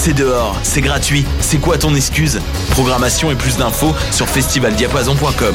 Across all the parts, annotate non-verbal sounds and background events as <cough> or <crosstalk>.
c'est dehors, c'est gratuit, c'est quoi ton excuse? Programmation et plus d'infos sur festivaldiapason.com.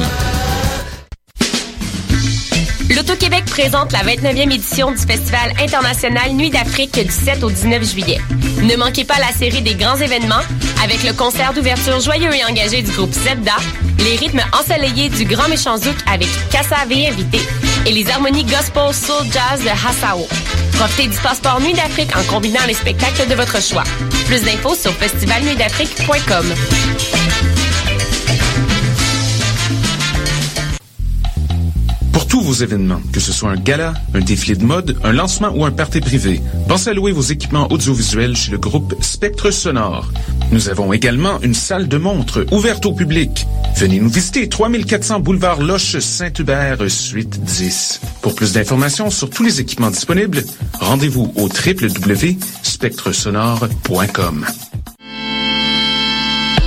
L'Auto-Québec présente la 29e édition du Festival international Nuit d'Afrique du 7 au 19 juillet. Ne manquez pas la série des grands événements avec le concert d'ouverture joyeux et engagé du groupe Zebda, les rythmes ensoleillés du Grand Méchant Zouk avec Kassavé invité et les harmonies gospel soul jazz de Hassao. Profitez du passeport Nuit d'Afrique en combinant les spectacles de votre choix. Plus d'infos sur festivalnuitdafrique.com. Pour tous vos événements, que ce soit un gala, un défilé de mode, un lancement ou un party privé, pensez à louer vos équipements audiovisuels chez le groupe Spectre Sonore. Nous avons également une salle de montre ouverte au public. Venez nous visiter 3400 boulevard Loche Saint-Hubert, suite 10. Pour plus d'informations sur tous les équipements disponibles, rendez-vous au www.spectresonore.com.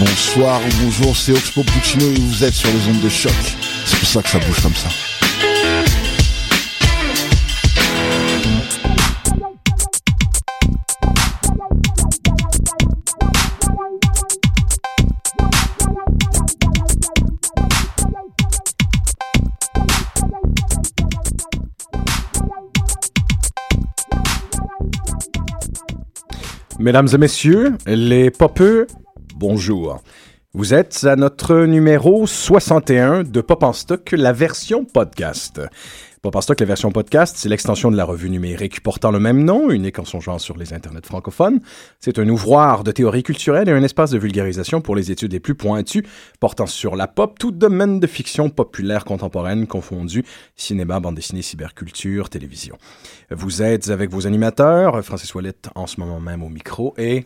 Bonsoir ou bonjour, c'est Oxpo Puccino et vous êtes sur les ondes de choc. C'est pour ça que ça bouge comme ça. Mesdames et messieurs, les popeux, bonjour. Vous êtes à notre numéro 61 de Pop en Stock, la version podcast. Pop en Stock, la version podcast, c'est l'extension de la revue numérique portant le même nom, unique en son genre sur les internets francophones. C'est un ouvroir de théorie culturelle et un espace de vulgarisation pour les études les plus pointues portant sur la pop, tout domaine de fiction populaire contemporaine confondu, cinéma, bande dessinée, cyberculture, télévision. Vous êtes avec vos animateurs, Francis Ouellette en ce moment même au micro et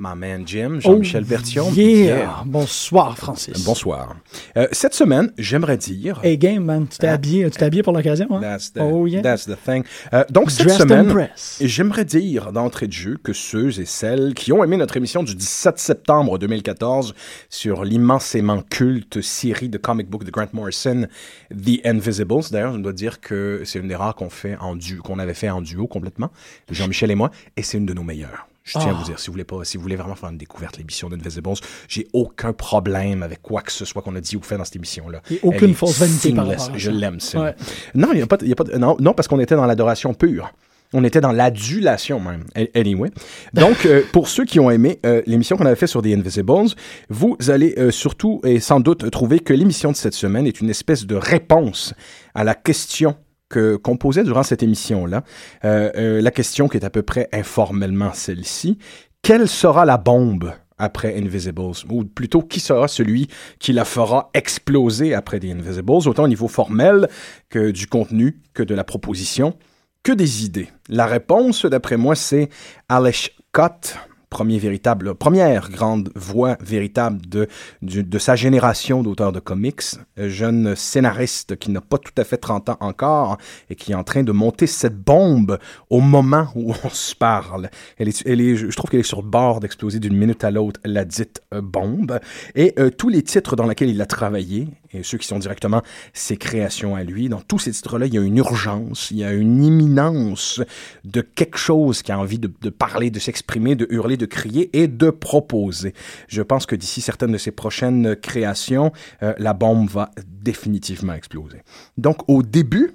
ma man Jim, Jean-Michel Oh. Yeah. Bonsoir, Francis. Bonsoir. Euh, cette semaine, j'aimerais dire... Hey, game, man. Tu t'es habillé, tu t'es habillé pour l'occasion, hein? That's the, oh, yeah. that's the thing. Euh, donc, cette Dressed semaine, j'aimerais dire d'entrée de jeu que ceux et celles qui ont aimé notre émission du 17 septembre 2014 sur l'immensément culte série de comic book de Grant Morrison, The Invisibles, d'ailleurs, je dois dire que c'est une des rares qu'on fait en qu'on avait fait en duo complètement, Jean-Michel et moi, et c'est une de nos meilleures. Je tiens à vous dire, si vous voulez pas, si vous voulez vraiment faire une découverte de l'émission d'Invisibles, j'ai aucun problème avec quoi que ce soit qu'on a dit ou fait dans cette émission-là. Aucune fausse vanité par rapport à Je l'aime, ça. Ouais. Non, il y a pas, y a pas non, non, parce qu'on était dans l'adoration pure. On était dans l'adulation même. Anyway. Donc, euh, pour ceux qui ont aimé euh, l'émission qu'on avait fait sur The Invisibles, vous allez euh, surtout et sans doute trouver que l'émission de cette semaine est une espèce de réponse à la question que qu'on posait durant cette émission-là. Euh, euh, la question qui est à peu près informellement celle-ci. Quelle sera la bombe après Invisibles? Ou plutôt, qui sera celui qui la fera exploser après The Invisibles, autant au niveau formel que du contenu, que de la proposition, que des idées? La réponse, d'après moi, c'est Alice Scott, premier véritable, première grande voix véritable de, de sa génération d'auteurs de comics, euh, jeune scénariste qui n'a pas tout à fait 30 ans encore et qui est en train de monter cette bombe au moment où <laughs> on se parle. Elle est, elle est, je je trouve qu'elle est sur le bord d'exploser d'une minute à l'autre, la dite euh, bombe. Et euh, tous les titres dans lesquels il a travaillé, et ceux qui sont directement ses créations à lui, dans tous ces titres-là, il y a une urgence, il y a une imminence de quelque chose qui a envie de, parler, de s'exprimer, de hurler, de crier et de proposer. Je pense que d'ici certaines de ses prochaines créations, euh, la bombe va définitivement exploser. Donc, au début,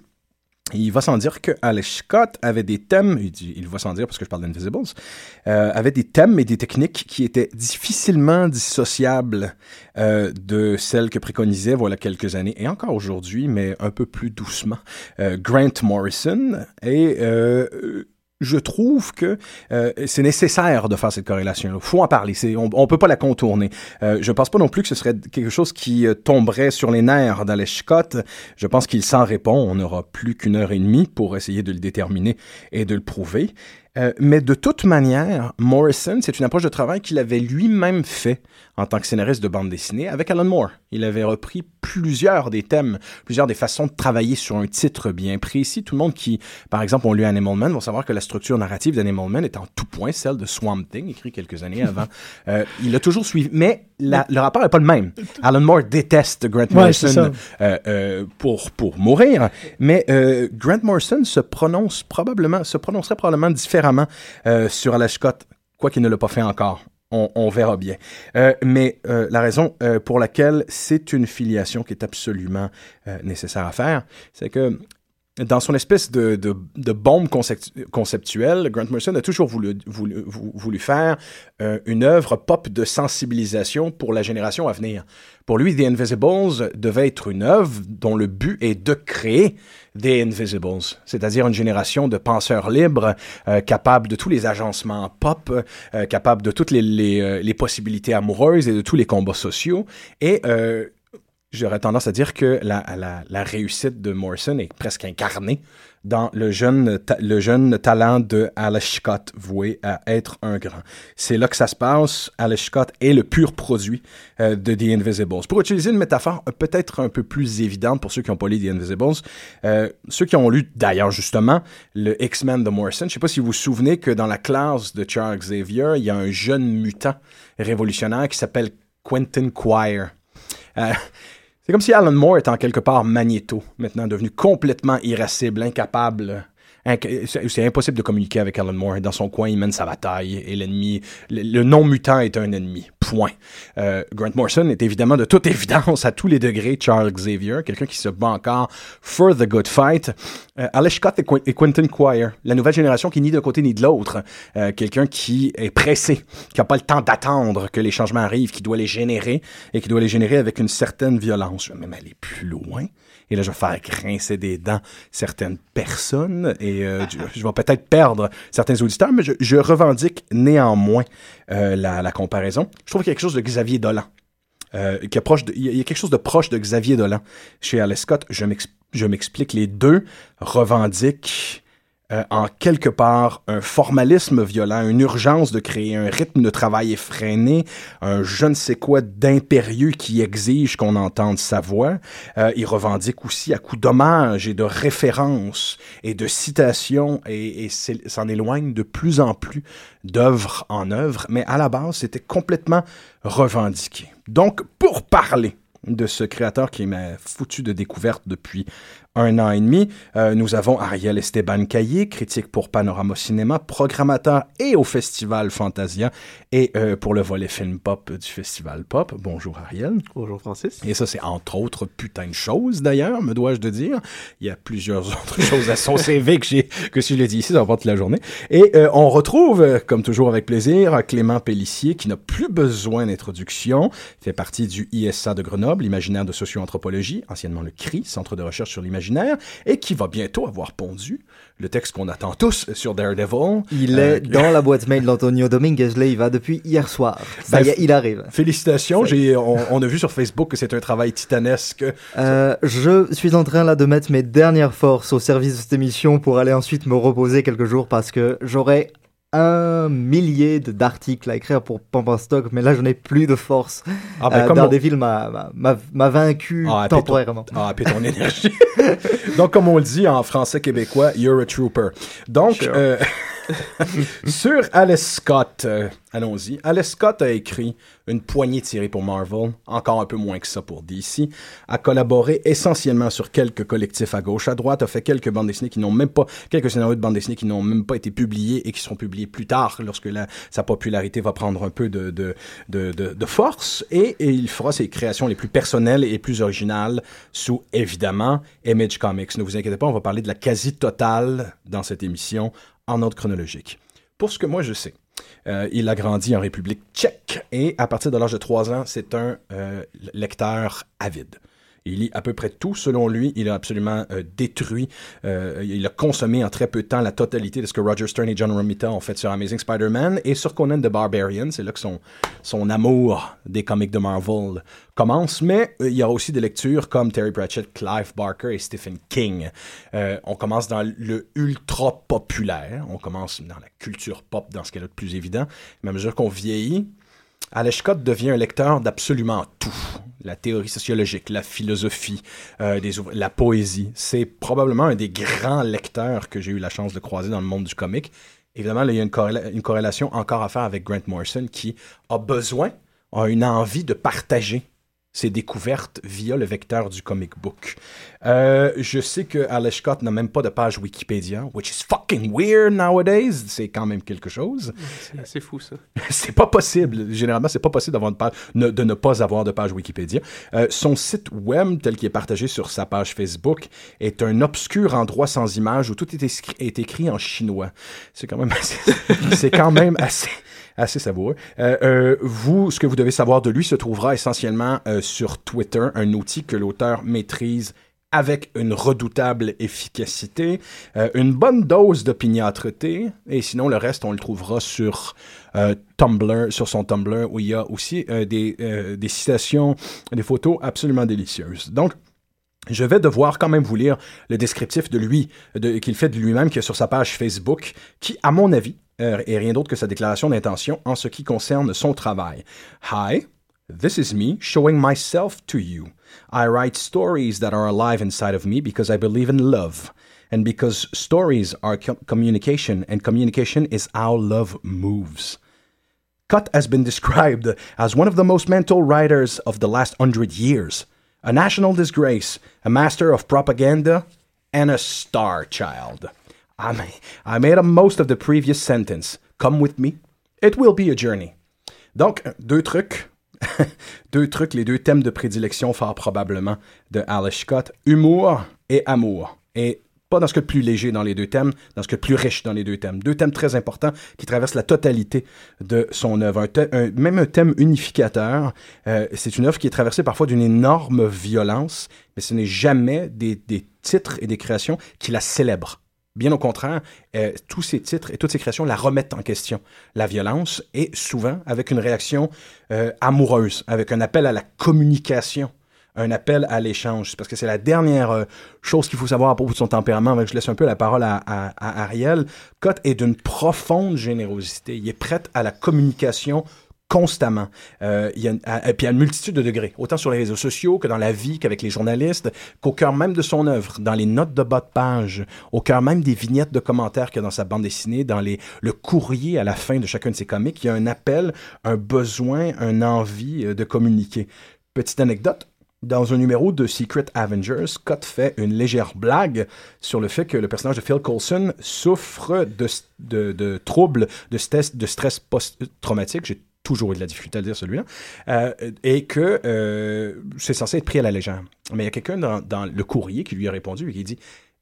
il va sans dire que Alex Scott avait des thèmes, il, va sans dire parce que je parle d'Invisibles, euh, avait des thèmes et des techniques qui étaient difficilement dissociables euh, de celles que préconisait voilà quelques années et encore aujourd'hui, mais un peu plus doucement, euh, Grant Morrison. Et euh, je trouve que euh, c'est nécessaire de faire cette corrélation. Il faut en parler. On ne peut pas la contourner. Euh, je pense pas non plus que ce serait quelque chose qui euh, tomberait sur les nerfs dans les Scott. Je pense qu'il s'en répond. On n'aura plus qu'une heure et demie pour essayer de le déterminer et de le prouver. Euh, mais de toute manière, Morrison, c'est une approche de travail qu'il avait lui-même fait en tant que scénariste de bande dessinée avec Alan Moore. Il avait repris plusieurs des thèmes, plusieurs des façons de travailler sur un titre bien précis. Tout le monde qui, par exemple, ont lu Animal Man vont savoir que la structure narrative d'Animal Man est en tout point celle de Swamp Thing, écrit quelques années <laughs> avant. euh, il a toujours suivi, mais la, le rapport n'est pas le même. Alan Moore déteste Grant Morrison euh, euh, pour, pour mourir, mais Grant Morrison se prononce probablement, se prononcerait probablement différemment euh, sur Alex Scott, quoi qu'il ne l'a pas fait encore. On, verra bien. Euh, mais euh, la raison pour laquelle c'est une filiation qui est absolument nécessaire à faire, c'est que dans son espèce de, bombe concept, conceptuelle, Grant Morrison a toujours voulu, voulu, faire une œuvre pop de sensibilisation pour la génération à venir. Pour lui, The Invisibles devait être une œuvre dont le but est de créer The Invisibles, c'est-à-dire une génération de penseurs libres, euh, capables de tous les agencements pop, euh, capables de toutes les, les, possibilités amoureuses et de tous les combats sociaux. Et j'aurais tendance à dire que la, réussite de Morrison est presque incarnée dans le jeune, le jeune talent de Alice Scott, voué à être un grand. C'est là que ça se passe. Alice Scott est le pur produit euh, de The Invisibles. Pour utiliser une métaphore peut-être un peu plus évidente pour ceux qui n'ont pas lu The Invisibles, euh, ceux qui ont lu d'ailleurs justement le X-Men de Morrison, je ne sais pas si vous vous souvenez que dans la classe de Charles Xavier, il y a un jeune mutant révolutionnaire qui s'appelle Quentin Quire. Euh, c'est comme si Alan Moore était en quelque part Magneto, maintenant devenu complètement irascible, incapable. C'est impossible de communiquer avec Alan Moore. Dans son coin, il mène sa bataille et l'ennemi, le, non-mutant est un ennemi. Point. Euh, Grant Morrison est évidemment de toute <laughs> évidence à tous les degrés Charles Xavier, quelqu'un qui se bat encore for the good fight. Euh, Scott et, Quentin Quire, la nouvelle génération qui ni d'un côté ni de l'autre, euh, quelqu'un qui est pressé, qui n'a pas le temps d'attendre que les changements arrivent, qui doit les générer et qui doit les générer avec une certaine violence. Je vais même aller plus loin. Et là, je vais faire grincer des dents certaines personnes et euh, je, vais peut-être perdre certains auditeurs, mais je, revendique néanmoins euh, la, comparaison. Je trouve quelque chose de Xavier Dolan. Euh, qui est proche il y a quelque chose de proche de Xavier Dolan. Chez Alice Scott, je m'explique, les deux revendiquent euh, en quelque part un formalisme violent, une urgence de créer un rythme de travail effréné, un je ne sais quoi d'impérieux qui exige qu'on entende sa voix. Euh, il revendique aussi à coup d'hommage et de références et de citations et, et s'en éloigne de plus en plus d'œuvre en œuvre, mais à la base, c'était complètement revendiqué. Donc, pour parler de ce créateur qui m'a foutu de découverte depuis un an et demi. Euh, nous avons Ariel Esteban Caillé, critique pour Panorama Cinéma, programmateur et au Festival Fantasia et euh, pour le volet film pop du Festival Pop. Bonjour Ariel. Bonjour Francis. Et ça, c'est entre autres putain de choses d'ailleurs, me dois-je de dire. Il y a plusieurs <laughs> autres choses à son CV que j'ai, que si je l'ai dit ici, ça va pas toute la journée. Et euh, on retrouve, comme toujours avec plaisir, Clément Pellissier qui n'a plus besoin d'introduction, fait partie du ISA de Grenoble, l'imaginaire de socio-anthropologie, anciennement le CRI, Centre de recherche sur l'imaginaire et qui va bientôt avoir pondu le texte qu'on attend tous sur Daredevil. Il euh, est dans la <laughs> boîte mail d'Antonio Dominguez Leiva depuis hier soir. Ça ben, y est, il arrive. Félicitations. J'ai, on, on, a vu sur Facebook que c'est un travail titanesque. Euh, je suis en train là de mettre mes dernières forces au service de cette émission pour aller ensuite me reposer quelques jours parce que j'aurai un millier d'articles à écrire pour Stock, mais là, je n'ai plus de force. Ah, ben, euh, Daredevil m'a vaincu ah, temporairement. Ton, ah, puis ton <laughs> énergie. Donc, comme on le dit en français québécois, you're a trooper. Donc, sure. euh, Sur Alice Scott, euh, allons-y. Alice Scott a écrit une poignée séries pour Marvel, encore un peu moins que ça pour DC, a collaboré essentiellement sur quelques collectifs à gauche, à droite, a fait quelques bandes dessinées qui n'ont même pas, quelques scénarios de bandes dessinées qui n'ont même pas été publiés et qui seront publiés plus tard lorsque la, sa popularité va prendre un peu de, de, de force et, et il fera ses créations les plus personnelles et plus originales sous, évidemment, Image Comics. Ne vous inquiétez pas, on va parler de la quasi-totale dans cette émission en ordre chronologique. Pour ce que moi je sais, euh, il a grandi en République tchèque et à partir de l'âge de 3 ans, c'est un euh, lecteur avide. Il lit à peu près tout. Selon lui, il a absolument euh, détruit, euh, il a consommé en très peu de temps la totalité de ce que Roger Stern et John Romita ont fait sur Amazing Spider-Man et sur Conan the Barbarian. C'est là que son, son amour des comics de Marvel commence. Mais euh, il y a aussi des lectures comme Terry Pratchett, Clive Barker et Stephen King. On commence dans le ultra populaire. On commence dans la culture pop, dans ce qu'elle a de plus évident. Mais à mesure qu'on vieillit, Alex Scott devient un lecteur d'absolument tout. La théorie sociologique, la philosophie, euh, la poésie. C'est probablement un des grands lecteurs que j'ai eu la chance de croiser dans le monde du comic. Évidemment, il y a une corrélation encore à faire avec Grant Morrison qui a besoin, a une envie de partager ses découvertes via le vecteur du comic book. Euh, je sais que Alex Scott n'a même pas de page Wikipédia, which is fucking weird nowadays. C'est quand même quelque chose. C'est assez fou, ça. <laughs> c'est pas possible. Généralement, c'est pas possible d'avoir une page, ne- de ne pas avoir de page Wikipédia. Euh, son site web, tel qu'il est partagé sur sa page Facebook, est un obscur endroit sans image où tout est, est écrit en chinois. C'est quand même assez, <laughs> c'est quand même assez, assez savoureux. Euh, euh, vous, ce que vous devez savoir de lui se trouvera essentiellement euh, sur Twitter, un outil que l'auteur maîtrise avec une redoutable efficacité, une bonne dose d'opiniâtreté, et sinon le reste, on le trouvera sur Tumblr, sur son Tumblr, où il y a aussi des, citations, des photos absolument délicieuses. Donc, je vais devoir quand même vous lire le descriptif de lui, de- qu'il fait de lui-même, qui est sur sa page Facebook, qui, à mon avis, euh, est rien d'autre que sa déclaration d'intention en ce qui concerne son travail. Hi, this is me showing myself to you. I write stories that are alive inside of me because I believe in love. And because stories are co- communication, and communication is how love moves. Cut has been <laughs> described as one of the most mental writers of the last hundred years, a national disgrace, a master of propaganda, and a star child. I, ma- I made most of the previous sentence. Come with me. It will be a journey. Donc, deux trucs. <laughs> deux les deux thèmes de prédilection fort probablement de Alice Scott. Humour et amour. Et pas dans ce que plus léger dans les deux thèmes, dans ce que plus riche dans les deux thèmes. Deux thèmes très importants qui traversent la totalité de son œuvre. Même un thème unificateur. Euh, c'est une œuvre qui est traversée parfois d'une énorme violence, mais ce n'est jamais des, des titres et des créations qui la célèbrent. Bien au contraire, euh, tous ces titres et toutes ces créations la remettent en question. La violence et souvent avec une réaction euh, amoureuse, avec un appel à la communication, un appel à l'échange. Parce que c'est la dernière euh, chose qu'il faut savoir à propos de son tempérament. Je laisse un peu la parole à, à- Ariel. Cott est d'une profonde générosité. Il est prêt à la communication constamment. Euh, il y a, puis à une multitude de degrés, autant sur les réseaux sociaux que dans la vie, qu'avec les journalistes, qu'au cœur même de son œuvre, dans les notes de bas de page, au cœur même des vignettes de commentaires qu'il y a dans sa bande dessinée, dans les, le courrier à la fin de chacun de ses comics, il y a un appel, un besoin, un envie euh, de communiquer. Petite anecdote, dans un numéro de Secret Avengers, Scott fait une légère blague sur le fait que le personnage de Phil Coulson souffre de, de, de troubles de stress, de stress post-traumatique. J'ai toujours eu de la difficulté à le dire celui-là. Euh, et que euh, c'est censé être pris à la légère. Mais il y a quelqu'un dans, dans le courrier qui lui a répondu et qui dit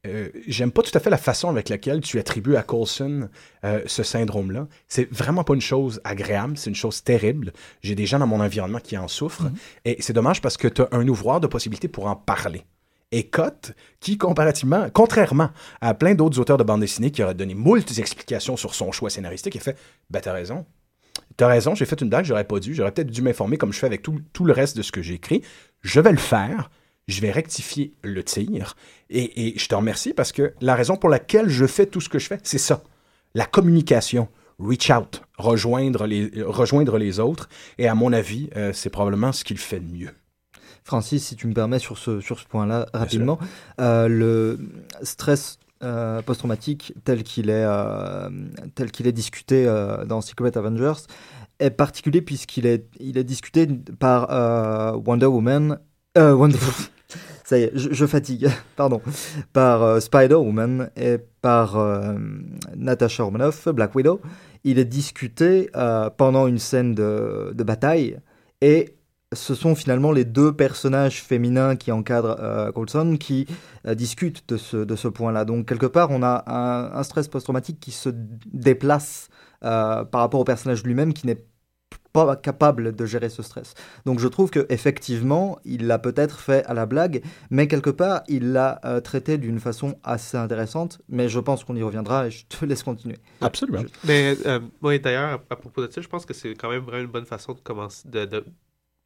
euh, J'aime pas tout à fait la façon avec laquelle tu attribues à Coulson euh, ce syndrome-là. C'est vraiment pas une chose agréable, c'est une chose terrible. J'ai des gens dans mon environnement qui en souffrent. Et c'est dommage parce que tu as un ouvroir de possibilités pour en parler. Et Cott, qui comparativement, contrairement à plein d'autres auteurs de bande dessinée qui auraient donné moult explications sur son choix scénaristique, il fait Ben, t'as raison. T'as raison, j'ai fait une blague, j'aurais pas dû. J'aurais peut-être dû m'informer comme je fais avec tout, tout le reste de ce que j'ai écrit. Je vais le faire. Je vais rectifier le tir. Et, et je te remercie parce que la raison pour laquelle je fais tout ce que je fais, c'est ça. La communication. Reach out. Rejoindre les, rejoindre les autres. Et à mon avis, euh, c'est probablement ce qu'il fait de mieux. Francis, si tu me permets sur ce, sur ce point-là, rapidement, euh, le stress euh, post-traumatique tel qu'il est, euh, tel qu'il est discuté euh, dans Secret Avengers est particulier puisqu'il est, il est discuté par Wonder Woman. <laughs> Ça y est, je, je fatigue, <laughs> pardon. Par Spider-Woman et par Natasha Romanoff, Black Widow. Il est discuté pendant une scène de, de bataille et ce sont finalement les deux personnages féminins qui encadrent euh, Coulson qui euh, discutent de ce, de ce point-là. Donc, quelque part, on a un, un stress post-traumatique qui se déplace euh, par rapport au personnage lui-même qui n'est pas capable de gérer ce stress. Donc, je trouve que effectivement, il l'a peut-être fait à la blague, mais quelque part, il l'a euh, traité d'une façon assez intéressante. Mais je pense qu'on y reviendra et je te <laughs> laisse continuer. Absolument. Mais euh, oui, d'ailleurs, à, à propos de ça, je pense que c'est quand même vraiment une bonne façon de commencer, de, de-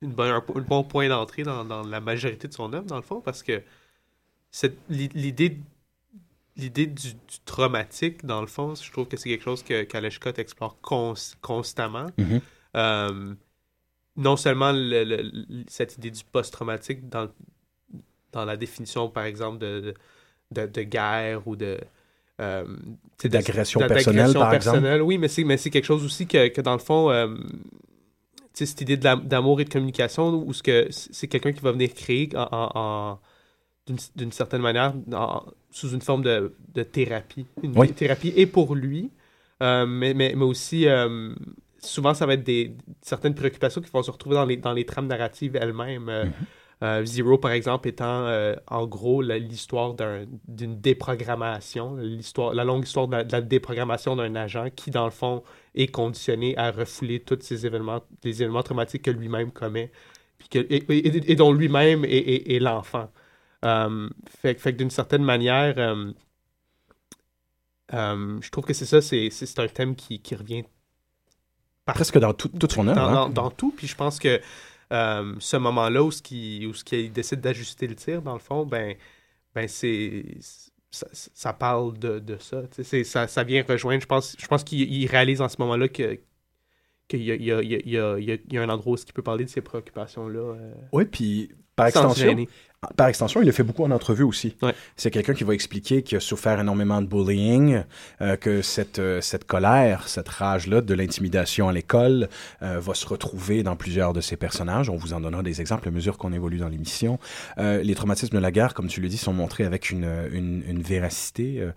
une bonne, un, un bon point d'entrée dans, dans la majorité de son œuvre, dans le fond, parce que l'idée l'idée du, du traumatique, dans le fond, je trouve que c'est quelque chose que qu'Aleshkot explore cons- constamment. Mhm. Euh, non seulement le- le- le- cette idée du post-traumatique dans, dans la définition, par exemple, de, de, de guerre ou de... euh, D'agression personnelle, par exemple. Oui, mais c'est, mais c'est quelque chose aussi que, que dans le fond, euh, cette idée d'amour et de communication, où ce que c'est quelqu'un qui va venir créer en, en- en- d'une, certaine manière en- sous une forme de, de thérapie. Une Oui. thérapie et pour lui, euh, mais, mais, mais aussi, euh, souvent, ça va être des, certaines préoccupations qui vont se retrouver dans les, dans les trames narratives elles-mêmes. Euh, euh, Zero, par exemple, étant en gros l'histoire d'un- d'une déprogrammation, l'histoire, la longue histoire de la, de la déprogrammation d'un agent qui, dans le fond, est conditionné à refouler tous ces événements, les événements traumatiques que lui-même commet, puis que, et, et- et dont lui-même est, est- est l'enfant. Euh, fait, que- fait que d'une certaine manière, euh, euh, je trouve que c'est ça, c'est, un thème qui, qui revient Presque dans tout- toute son œuvre. dans, hein. dans- dans tout. Puis je pense que ce moment-là où ce qui, où ce qui décide d'ajuster le tir, dans le fond, ben, ben c'est ça, ça parle de, de ça. Ça. Ça vient rejoindre. Je pense, je pense qu'il il réalise en ce moment-là que qu'il y y, y, y, a, un endroit où il peut parler de ces préoccupations-là. euh, Oui, puis par extension. Par extension, il le fait beaucoup en entrevue aussi. Ouais. C'est quelqu'un qui va expliquer qu'il a souffert énormément de bullying, euh, que cette, euh, cette colère, cette rage-là de l'intimidation à l'école euh, va se retrouver dans plusieurs de ses personnages. On vous en donnera des exemples à mesure qu'on évolue dans l'émission. Les traumatismes de la guerre, comme tu le dis, sont montrés avec une, une, une véracité,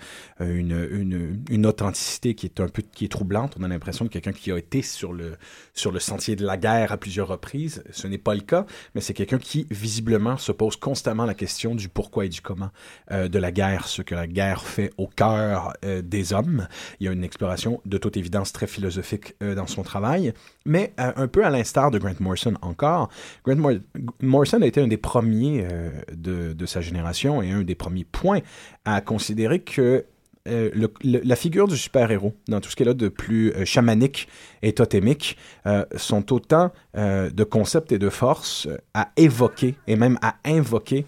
une, une, une authenticité qui est un peu qui est troublante. On a l'impression de quelqu'un qui a été sur le, sur le sentier de la guerre à plusieurs reprises. Ce n'est pas le cas, mais c'est quelqu'un qui visiblement se pose constamment la question du pourquoi et du comment euh, de la guerre, ce que la guerre fait au cœur euh, des hommes. Il y a une exploration de toute évidence très philosophique euh, dans son travail, mais un peu à l'instar de Grant Morrison encore. Grant Mor- Morrison a été un des premiers de, de sa génération et un des premiers points à considérer que euh, la figure du super-héros, dans tout ce qu'elle a de plus euh, chamanique et totémique, euh, sont autant de concepts et de forces à évoquer et même à invoquer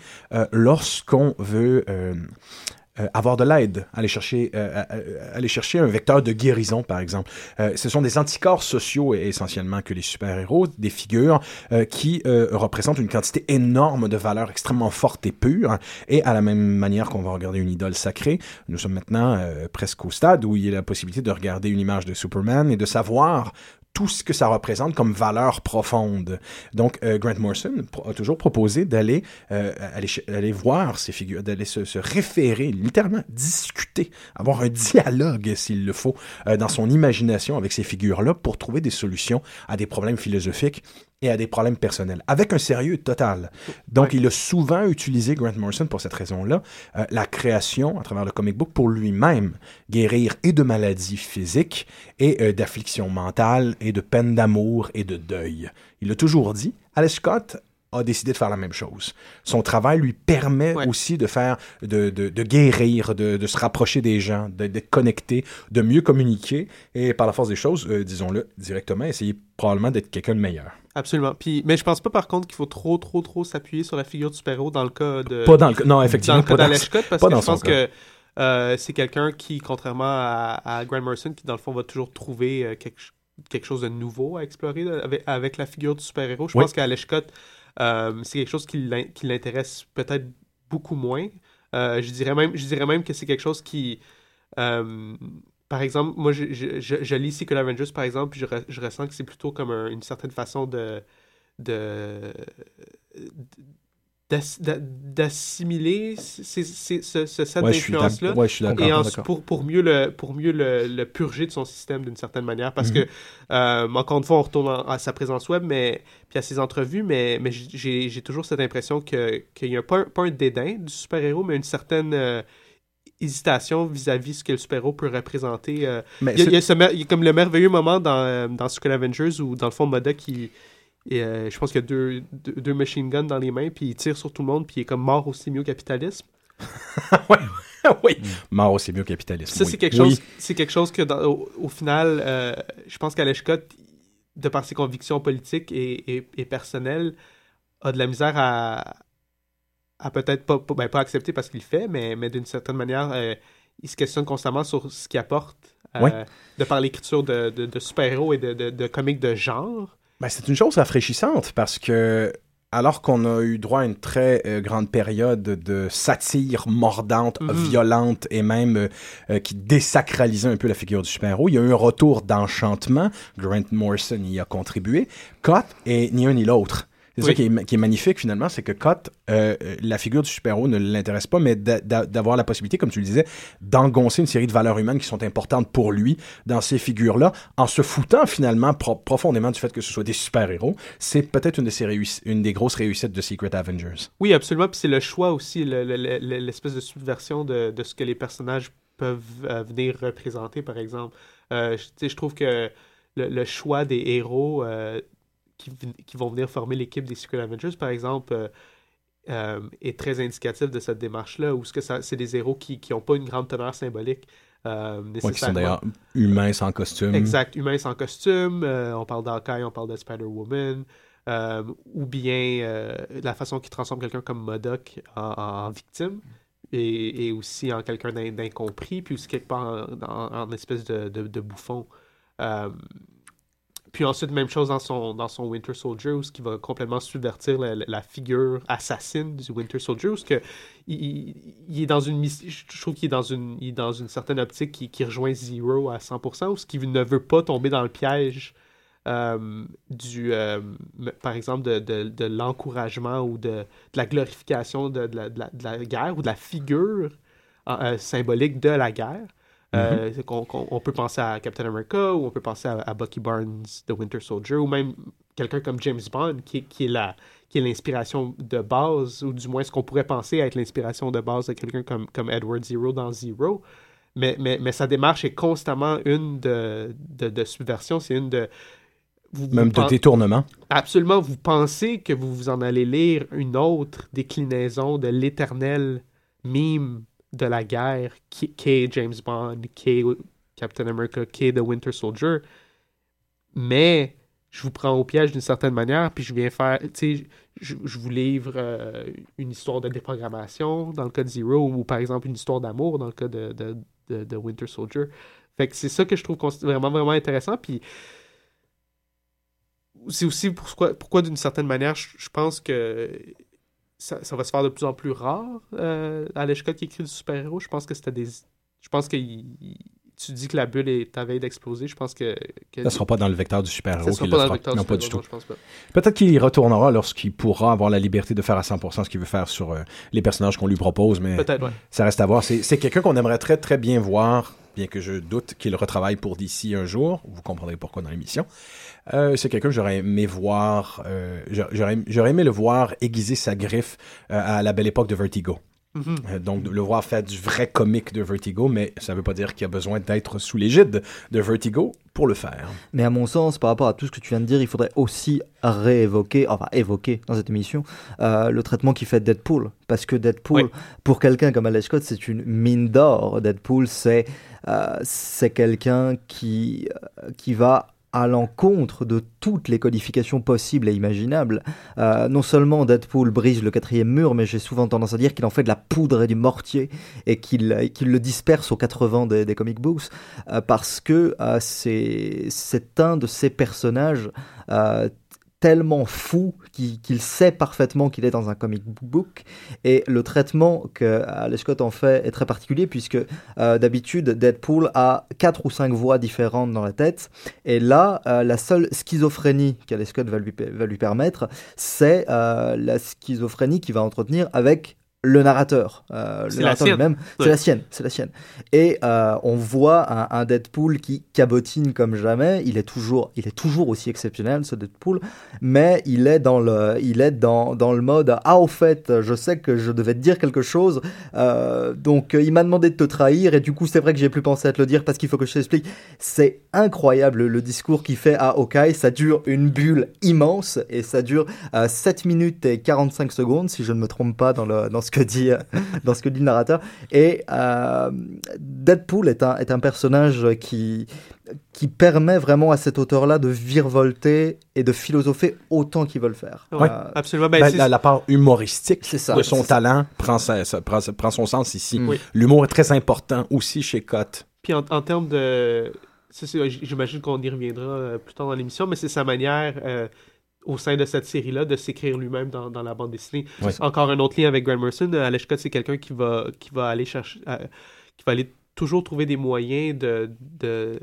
lorsqu'on veut euh, avoir de l'aide, aller chercher, euh, aller chercher un vecteur de guérison, par exemple. Euh, ce sont des anticorps sociaux essentiellement que les super-héros, des figures euh, qui euh, représentent une quantité énorme de valeurs extrêmement fortes et pures. Et à la même manière qu'on va regarder une idole sacrée, nous sommes maintenant presque au stade où il y a la possibilité de regarder une image de Superman et de savoir tout ce que ça représente comme valeur profonde. Donc, euh, Grant Morrison a toujours proposé d'aller euh, aller, aller voir ces figures, d'aller se, se référer, littéralement discuter, avoir un dialogue, s'il le faut, euh, dans son imagination avec ces figures-là pour trouver des solutions à des problèmes philosophiques et à des problèmes personnels, avec un sérieux total. Donc, il a souvent utilisé Grant Morrison pour cette raison-là, euh, la création à travers le comic book pour lui-même guérir et de maladies physiques et euh, d'afflictions mentales et de peine d'amour et de deuil. Il l'a toujours dit. Alex Scott a décidé de faire la même chose. Son travail lui permet Ouais. aussi de faire, de, de, de guérir, de, de se rapprocher des gens, de- d'être connecté, de mieux communiquer et par la force des choses, euh, disons-le directement, essayer probablement d'être quelqu'un de meilleur. Absolument. Puis, mais je pense pas par contre qu'il faut trop, trop, trop s'appuyer sur la figure du super-héros dans le cas de. Pas dans le cas- non, dans effectivement, le cas dans- Scott, parce pas que dans je pense cas. que euh, c'est quelqu'un qui, contrairement à, à Grant Morrison, qui dans le fond va toujours trouver euh, quelque, quelque chose de nouveau à explorer là, avec, avec la figure du super-héros. Je Oui. pense Scott, euh, c'est quelque chose qui l'in- qui l'intéresse peut-être beaucoup moins. Euh, je, dirais même, je dirais même que c'est quelque chose qui. euh, par exemple, moi, je, je, je, je lis Secret Avengers, par exemple, puis je, re- je ressens que c'est plutôt comme un- une certaine façon de. D'assimiler ce, ce set Ouais, d'influence-là ouais, et en- pour, pour mieux, le, pour mieux le, le purger de son système d'une certaine manière. Parce Mhm. que, euh, encore une fois, on retourne à sa présence web mais, puis à ses entrevues, mais, mais j'ai toujours cette impression que- qu'il n'y a pas un, pas un dédain du super-héros, mais une certaine euh, hésitation vis-à-vis ce que le super-héros peut représenter. euh. Mais il, y a, c'est- il y a ce mer- il y a comme le merveilleux moment dans, dans Secret Avengers où, dans le fond, Modoc, il- et, euh, je pense qu'il y a deux, deux, deux machine guns dans les mains, puis il tire sur tout le monde, puis il est comme mort au simio-capitalisme. <laughs> <laughs> oui, mort aussi mieux capitalisme. Ça, oui. c'est quelque, Oui. chose, c'est quelque chose que, dans- au, au final, euh, je pense qu'Alex Scott, de par ses convictions politiques et, et- et personnelles, a de la misère à, à peut-être pas, pas, ben, pas accepter parce qu'il le fait, mais, mais d'une certaine manière, euh, il se questionne constamment sur ce qu'il apporte, euh, Ouais. de par l'écriture de, de, de super-héros et de, de, de comics de genre. Ben, c'est une chose rafraîchissante parce que alors qu'on a eu droit à une très euh, grande période de satire mordante, Mhm. violente et même euh, euh, qui désacralisait un peu la figure du super-héros, il y a eu un retour d'enchantement. Grant Morrison y a contribué. Cott est ni un ni l'autre. C'est ça qui est, ma- qui est magnifique finalement, c'est que Cott, euh, euh, la figure du super-héros ne l'intéresse pas, mais d'a- d'a- d'avoir la possibilité, comme tu le disais, d'engoncer une série de valeurs humaines qui sont importantes pour lui dans ces figures-là, en se foutant finalement pro- profondément du fait que ce soit des super-héros. C'est peut-être une, de des grosses réussites de Secret Avengers. Oui, absolument. Puis c'est le choix aussi, le- le- le- l'espèce de subversion de, de ce que les personnages peuvent euh, venir représenter, par exemple. Euh, je, trouve que le, le choix des héros qui, vont venir former l'équipe des Secret Avengers, par exemple, euh, euh, est très indicatif de cette démarche-là, où ce que c'est des héros qui n'ont pas une grande teneur symbolique. euh, Ouais, qui sont d'ailleurs humains sans costume. Exact, humain sans costume, euh, on parle d'Hawkeye, on parle de Spider-Woman, ou bien la façon qu'il transforme quelqu'un comme Modoc en, victime, et, et aussi en quelqu'un d'in- d'incompris, puis aussi quelque part en, en- en espèce de, de- de bouffon. Euh, puis ensuite, même chose dans son, dans son Winter Soldier, où ce qui va complètement subvertir la, figure assassine du Winter Soldier, où ce que il, il- est dans une je trouve qu'il est dans une, il est dans une certaine optique qui, qui rejoint Zero à 100%, où ce qui ne veut pas tomber dans le piège euh, du, euh, par exemple, de, de, de l'encouragement ou de, de la glorification la, de la- guerre ou de la figure euh, symbolique de la guerre. Euh, qu'on- on peut penser à Captain America ou on peut penser à, à Bucky Barnes de Winter Soldier ou même quelqu'un comme James Bond qui, est- qui est la qui est l'inspiration de base ou du moins ce qu'on pourrait penser être l'inspiration de base de quelqu'un comme, comme Edward Zero dans Zero. Mais, mais, mais sa démarche est constamment une de, de, de subversion. C'est une de vous- vous Même de détournement. Absolument, vous pensez que vous vous en allez lire une autre déclinaison de l'éternel mime de la guerre qui, est James Bond, qui est Captain America, qui est The Winter Soldier. Mais je vous prends au piège d'une certaine manière, puis je viens faire, tu sais, je, je vous livre euh, une histoire de déprogrammation dans le cas de Zero, ou par exemple une histoire d'amour dans le cas de, de, de- Winter Soldier. Fait que c'est ça que je trouve vraiment, vraiment intéressant, puis c'est aussi pourquoi, pourquoi d'une certaine manière, je pense que ça, va se faire de plus en plus rare euh, qui écrit du super-héros. Je pense que c'était des. Je pense que il- il- tu dis que la bulle est à veille d'exploser. Je pense que. que Ça ne sera pas dans le vecteur du super-héros ça sera pas dans le vecteur Non, du pas du super-héros, tout. non, je pense pas. Peut-être qu'il y retournera lorsqu'il pourra avoir la liberté de faire à 100% ce qu'il veut faire sur euh, les personnages qu'on lui propose, mais ouais. ça reste à voir. C'est quelqu'un qu'on aimerait très très bien voir, bien que je doute qu'il retravaille pour d'ici un jour. Vous comprendrez pourquoi dans l'émission. Euh, c'est quelqu'un que j'aurais aimé voir, euh, j'aurais aimé le voir aiguiser sa griffe à la belle époque de Vertigo. Mhm. Euh, donc, le voir faire du vrai comique de Vertigo, mais ça ne veut pas dire qu'il y a besoin d'être sous l'égide de Vertigo pour le faire. Mais à mon sens, par rapport à tout ce que tu viens de dire, il faudrait aussi réévoquer, enfin évoquer dans cette émission, euh, le traitement qu'il fait de Deadpool. Parce que Deadpool, pour quelqu'un comme Alex Scott, c'est une mine d'or. Deadpool, c'est euh, quelqu'un qui, euh, qui va à l'encontre de toutes les codifications possibles et imaginables. Euh, non seulement Deadpool brise le quatrième mur, mais j'ai souvent tendance à dire qu'il en fait de la poudre et du mortier et qu'il qu'il le disperse aux 80 des, des comic books euh, parce que euh, c'est un de ces personnages euh, tellement fou qu'il sait parfaitement qu'il est dans un comic book. Et le traitement que Alex Scott en fait est très particulier puisque euh, d'habitude Deadpool a quatre ou cinq voix différentes dans la tête. Et là, euh, la seule schizophrénie qu'Alex Scott va lui, va lui permettre, c'est euh, la schizophrénie qu'il va entretenir avec le narrateur, euh, le narrateur lui-même, Ouais. c'est la sienne, c'est la sienne. Et euh, on voit un, un Deadpool qui cabotine comme jamais. Il est toujours, il est toujours aussi exceptionnel ce Deadpool, mais il est dans le, il est dans, dans le mode ah au fait, je sais que je devais te dire quelque chose, euh, donc il m'a demandé de te trahir et du coup c'est vrai que j'ai plus pensé à te le dire parce qu'il faut que je t'explique. C'est incroyable le discours qu'il fait à Hawkeye. Ça dure une bulle immense et ça dure euh, 7 minutes et 45 secondes si je ne me trompe pas dans le dans ce que dit euh, dans ce que dit le narrateur. Et euh, Deadpool est un, est un personnage qui, qui permet vraiment à cet auteur-là de virevolter et de philosopher autant qu'il veut le faire. Ouais, Euh, absolument. Ben, Ben, la, la part humoristique C'est ça, de son talent prend, sa- sa- prend, sa- prend son sens ici. Oui. L'humour est très important aussi chez Cott. Puis en, en termes de. J'imagine qu'on y reviendra plus tard dans l'émission, mais c'est sa manière euh, au sein de cette série-là de s'écrire lui-même dans, dans la bande dessinée. Encore un autre lien avec Grant Morrison. Euh, c'est quelqu'un qui va, qui va aller chercher. euh, qui va aller toujours trouver des moyens de. de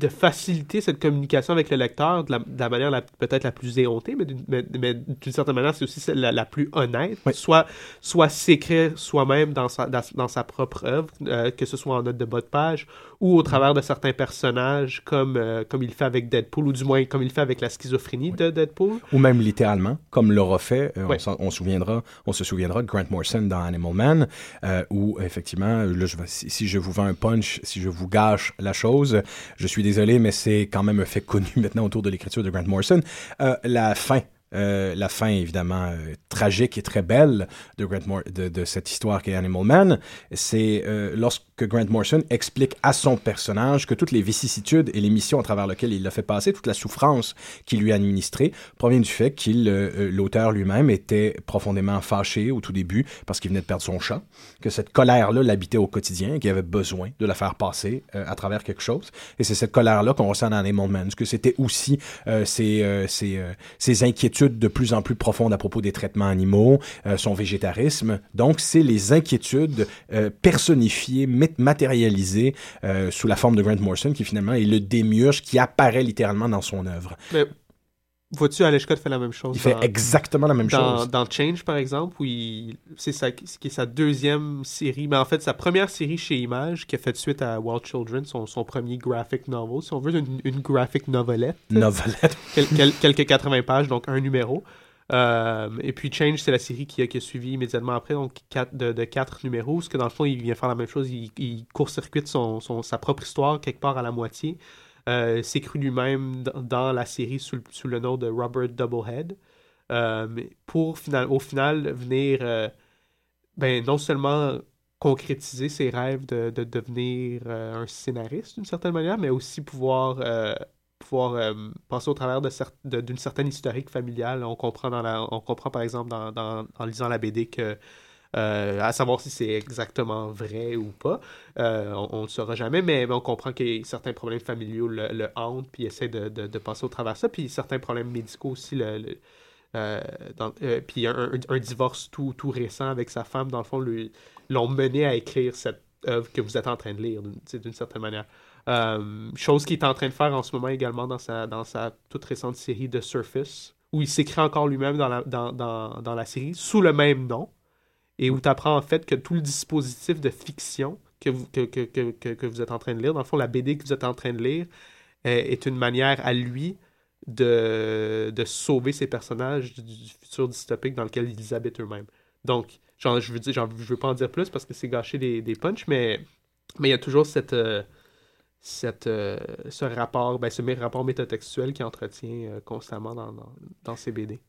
de faciliter cette communication avec le lecteur de la, de la manière peut-être la plus éhontée, mais d'une mais- mais d'une certaine manière, c'est aussi la, la plus honnête. Oui. Soit, soit s'écrire soi-même dans sa, dans, dans sa propre œuvre, euh, que ce soit en note de bas de page ou au travers de certains personnages, comme, euh, comme il fait avec Deadpool, ou du moins comme il fait avec la schizophrénie de Deadpool. Ou même littéralement, comme l'aura fait, euh, on, on, souviendra, on se souviendra de Grant Morrison dans Animal Man, euh, où effectivement, là, je vais- si, si je vous vends un punch, si je vous gâche la chose, je suis désolé, mais c'est quand même un fait connu <laughs> maintenant autour de l'écriture de Grant Morrison. Euh, la fin. Euh, la fin évidemment euh, tragique et très belle de, cette histoire qu'est Animal Man, c'est euh, lorsque Grant Morrison explique à son personnage que toutes les vicissitudes et les missions à travers lesquelles il l'a fait passer, toute la souffrance qu'il lui a administrée, provient du fait qu'il, l'auteur lui-même, était profondément fâché au tout début parce qu'il venait de perdre son chat, que cette colère-là l'habitait au quotidien qu'il avait besoin de la faire passer à travers quelque chose. Et c'est cette colère-là qu'on ressent dans Animal Man, que c'était aussi euh, ces, euh, ces, de plus en plus profondes à propos des traitements animaux, euh, son végétarisme. Donc, c'est les inquiétudes euh, personnifiées, matérialisées euh, sous la forme de Grant Morrison qui finalement est le démiurge qui apparaît littéralement dans son œuvre. Mais vois-tu, Alex Scott fait la même chose. Il fait exactement la même dans, chose. Dans Change, par exemple, où il- c'est sa, qui est sa deuxième série, mais en fait sa première série chez Image, qui a fait suite à Wild Children, son, son premier graphic novel, si on veut, une, une graphic novelette. Novelette. <laughs> Quel- quel- quelques 80 pages, donc un numéro. Euh, et puis Change, c'est la série qui a, qui a suivi immédiatement après, donc quatre, de, de quatre numéros, parce que dans le fond, il vient faire la même chose, il, il court-circuite son, son- sa propre histoire quelque part à la moitié. Euh, s'écrit lui-même dans, la série sous, le- nom de Robert Doublehead. Euh, pour au final venir euh, ben, non seulement concrétiser ses rêves de, de devenir euh, un scénariste d'une certaine manière, mais aussi pouvoir, pouvoir passer au travers d'une certaine historique familiale. On comprend, par exemple en lisant la BD que, euh, à savoir si c'est exactement vrai ou pas, euh, on ne le saura jamais, mais, on comprend que certains problèmes familiaux le, hantent, puis essaie de, passer au travers de ça, puis certains problèmes médicaux aussi euh, puis un, divorce tout, récent avec sa femme, dans le fond, l'ont mené à écrire cette œuvre que vous êtes en train de lire, d'une certaine manière. Chose qu'il est en train de faire en ce moment également dans sa, toute récente série de Surface, où il s'écrit encore lui-même dans la série, sous le même nom, et où tu apprends en fait que tout le dispositif de fiction que vous, que, que, que, vous êtes en train de lire, dans le fond, la BD que vous êtes en train de lire, euh, est une manière à lui de, de sauver ses personnages du, futur dystopique dans lequel ils habitent eux-mêmes. Donc, genre, je veux dire, genre, je veux pas en dire plus parce que c'est gâcher des, des punchs, mais mais il y a toujours cette, euh, cette, euh, ce rapport, ben, ce rapport métatextuel qui entretient constamment dans, dans, ces BD.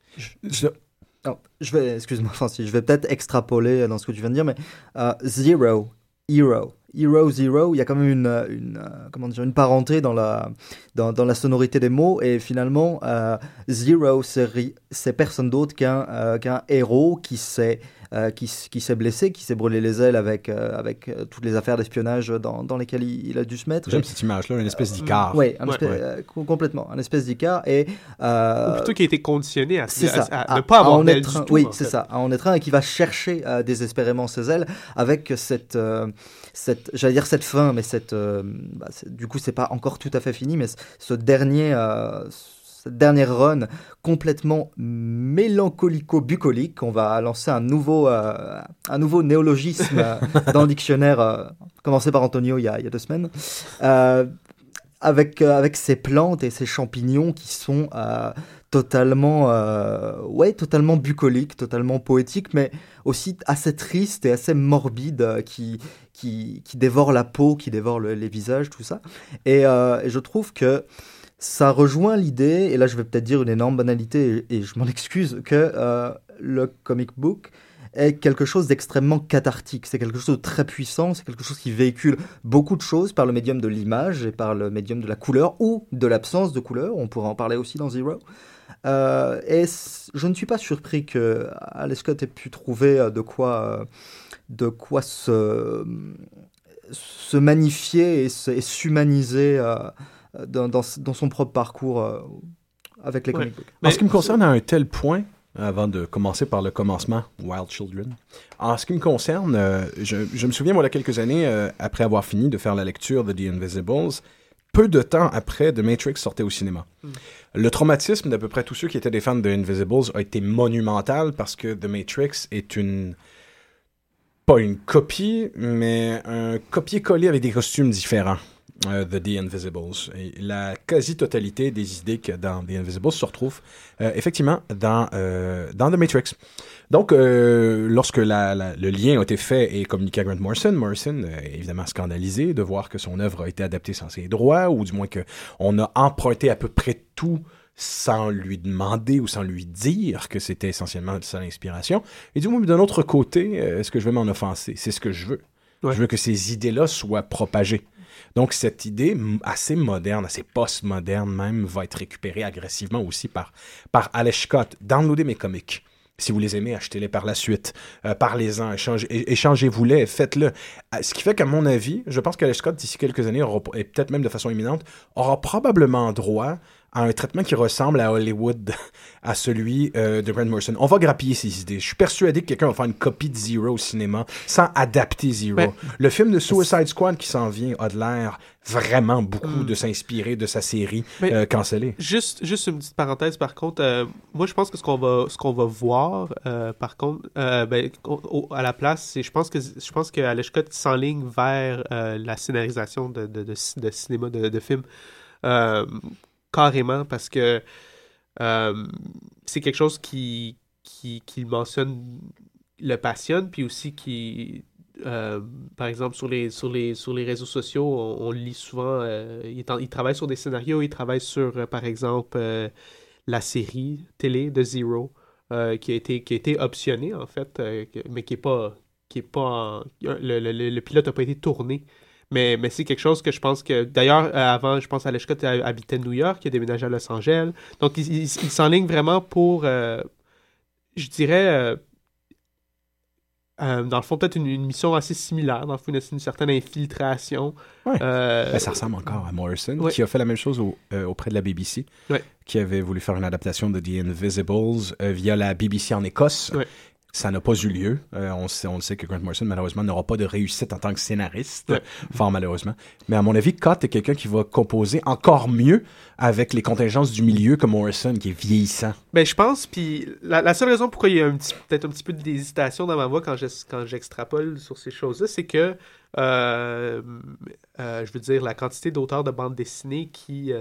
Non, je vais, excuse-moi <laughs> Francis, je vais peut-être extrapoler dans ce que tu viens de dire, mais euh, Zero, Hero, Hero Zero, il y a quand même une, euh, euh, comment dire, une parenté dans la, dans, la sonorité des mots, et finalement, euh, Zero, c'est personne d'autre qu'un euh, héros qui s'est euh, qui, s- qui s'est blessé, qui s'est brûlé les ailes avec, euh, avec euh, toutes les affaires d'espionnage dans, dans lesquelles il, il a dû se mettre. J'aime cette image-là, une espèce d'icare. Oui, un Ouais. espèce- Ouais. euh, co- complètement, un espèce d'icare. Et, euh, Ou plutôt qui a été conditionné à, c'est ça, à- à à- ne pas avoir en être du un- tout. Oui, c'est ça, à en être un et qui va chercher euh, désespérément ses ailes avec cette, euh, cette j'allais dire cette fin, mais cette, euh, bah, du coup, c'est pas encore tout à fait fini, mais ce dernier, euh, cette dernière run complètement mélancolico-bucolique. On va lancer un nouveau, euh, un nouveau néologisme euh, <laughs> dans le dictionnaire, euh, commencé par Antonio il y a, il y a deux semaines. Avec, avec ces plantes et ces champignons qui sont totalement, ouais, totalement bucoliques, totalement poétiques, mais aussi assez tristes et assez morbides, qui, qui, qui dévorent la peau, qui dévorent le- les visages, tout ça. Et, et je trouve que ça rejoint l'idée, et là je vais peut-être dire une énorme banalité, et, je m'en <laughs> excuse, que euh, le comic book est quelque chose d'extrêmement cathartique. C'est quelque chose de très puissant, c'est quelque chose qui véhicule beaucoup de choses par le médium de l'image et par le médium de la couleur ou de l'absence de couleur. On pourra en parler aussi dans Zero. Euh, et je ne suis pas surpris que Alex Scott ait pu trouver euh, de quoi, de quoi se, se magnifier et se- et s'humaniser dans, dans, dans son propre parcours euh, avec les Ouais. comic books. En Mais- ce qui me concerne, à un tel point, avant de commencer par le commencement, Wild Children, en ce qui me concerne, euh, je, je me souviens, moi, il y a quelques années, euh, après avoir fini de faire la lecture de The Invisibles, peu de temps après, The Matrix sortait au cinéma. Le traumatisme d'à peu près tous ceux qui étaient des fans de Invisibles a été monumental parce que The Matrix est une... pas une copie, mais un copier-coller avec des costumes différents euh, de The Invisibles. Et la quasi-totalité des idées qu'il y a dans The Invisibles se retrouvent euh, effectivement dans, euh, dans The Matrix. Donc, lorsque la- la- le lien a été fait et communiqué à Grant Morrison, Morrison est évidemment scandalisé de voir que son œuvre a été adaptée sans ses droits, ou du moins qu'on a emprunté à peu près tout sans lui demander ou sans lui dire que c'était essentiellement son inspiration. Et du moins, d'un autre côté, est-ce que je vais m'en offenser? C'est ce que je veux. Ouais. Je veux que ces idées-là soient propagées. Donc, cette idée assez moderne, assez post-moderne même, va être récupérée agressivement aussi par, par Scott. Downloadez mes comics. Si vous les aimez, achetez-les par la suite. Euh, Parlez-en, échangez-vous-les, faites-le. Euh, Ce qui fait qu'à mon avis, je pense qu'Alex Scott, d'ici quelques années, et peut-être même de façon imminente, aura probablement droit à un traitement qui ressemble à Hollywood, <laughs> à celui euh, de Grant Morrison. On va grappiller ces idées. Je suis persuadé que quelqu'un va faire une copie de Zero au cinéma sans adapter Zero. Ben, le film de Suicide Squad qui s'en vient a de l'air vraiment beaucoup de s'inspirer de sa série euh, cancellée. Juste, juste une petite parenthèse, par contre, euh, moi je pense que ce qu'on va, ce qu'on va voir, euh, par contre, ben, au- au- à la place, c'est, je pense que, je pense que Scott s'enligne vers la scénarisation de, de, de, ci- de cinéma, de, de films, euh, carrément, parce que euh, c'est quelque chose qui, qui, mentionne, le passionne, puis aussi qui, euh, par exemple, sur les, sur les, sur les réseaux sociaux, on, lit souvent, euh, il, travaille sur des scénarios, il travaille sur, par exemple, la série télé de Zero, qui, a été, qui a été optionnée, en fait, mais qui est pas... Qui est pas le- le- le pilote n'a pas été tourné. Mais, mais c'est quelque chose que je pense que... D'ailleurs, euh, avant, je pense à Scott habitait New York, il a déménagé à Los Angeles. Donc, il, il- il s'enligne vraiment pour, euh, je dirais, euh, euh, dans le fond, peut-être une, une mission assez similaire, dans le fond, une, une certaine infiltration. Ouais. Euh, Ben, ça ressemble encore à Morrison, ouais. qui a fait la même chose au- euh, auprès de la BBC, Ouais. qui avait voulu faire une adaptation de The Invisibles via la BBC en Écosse. Ça n'a pas eu lieu. Euh, on, sait, on le sait que Grant Morrison, malheureusement, n'aura pas de réussite en tant que scénariste, Ouais. fort malheureusement. Mais à mon avis, Cott est quelqu'un qui va composer encore mieux avec les contingences du milieu que Morrison, qui est vieillissant. Ben, je pense, puis la, la seule raison pourquoi il y a peut-être un petit peu d'hésitation dans ma voix quand je- quand j'extrapole sur ces choses-là, c'est que, euh, euh, je veux dire, la quantité d'auteurs de bandes dessinées qui,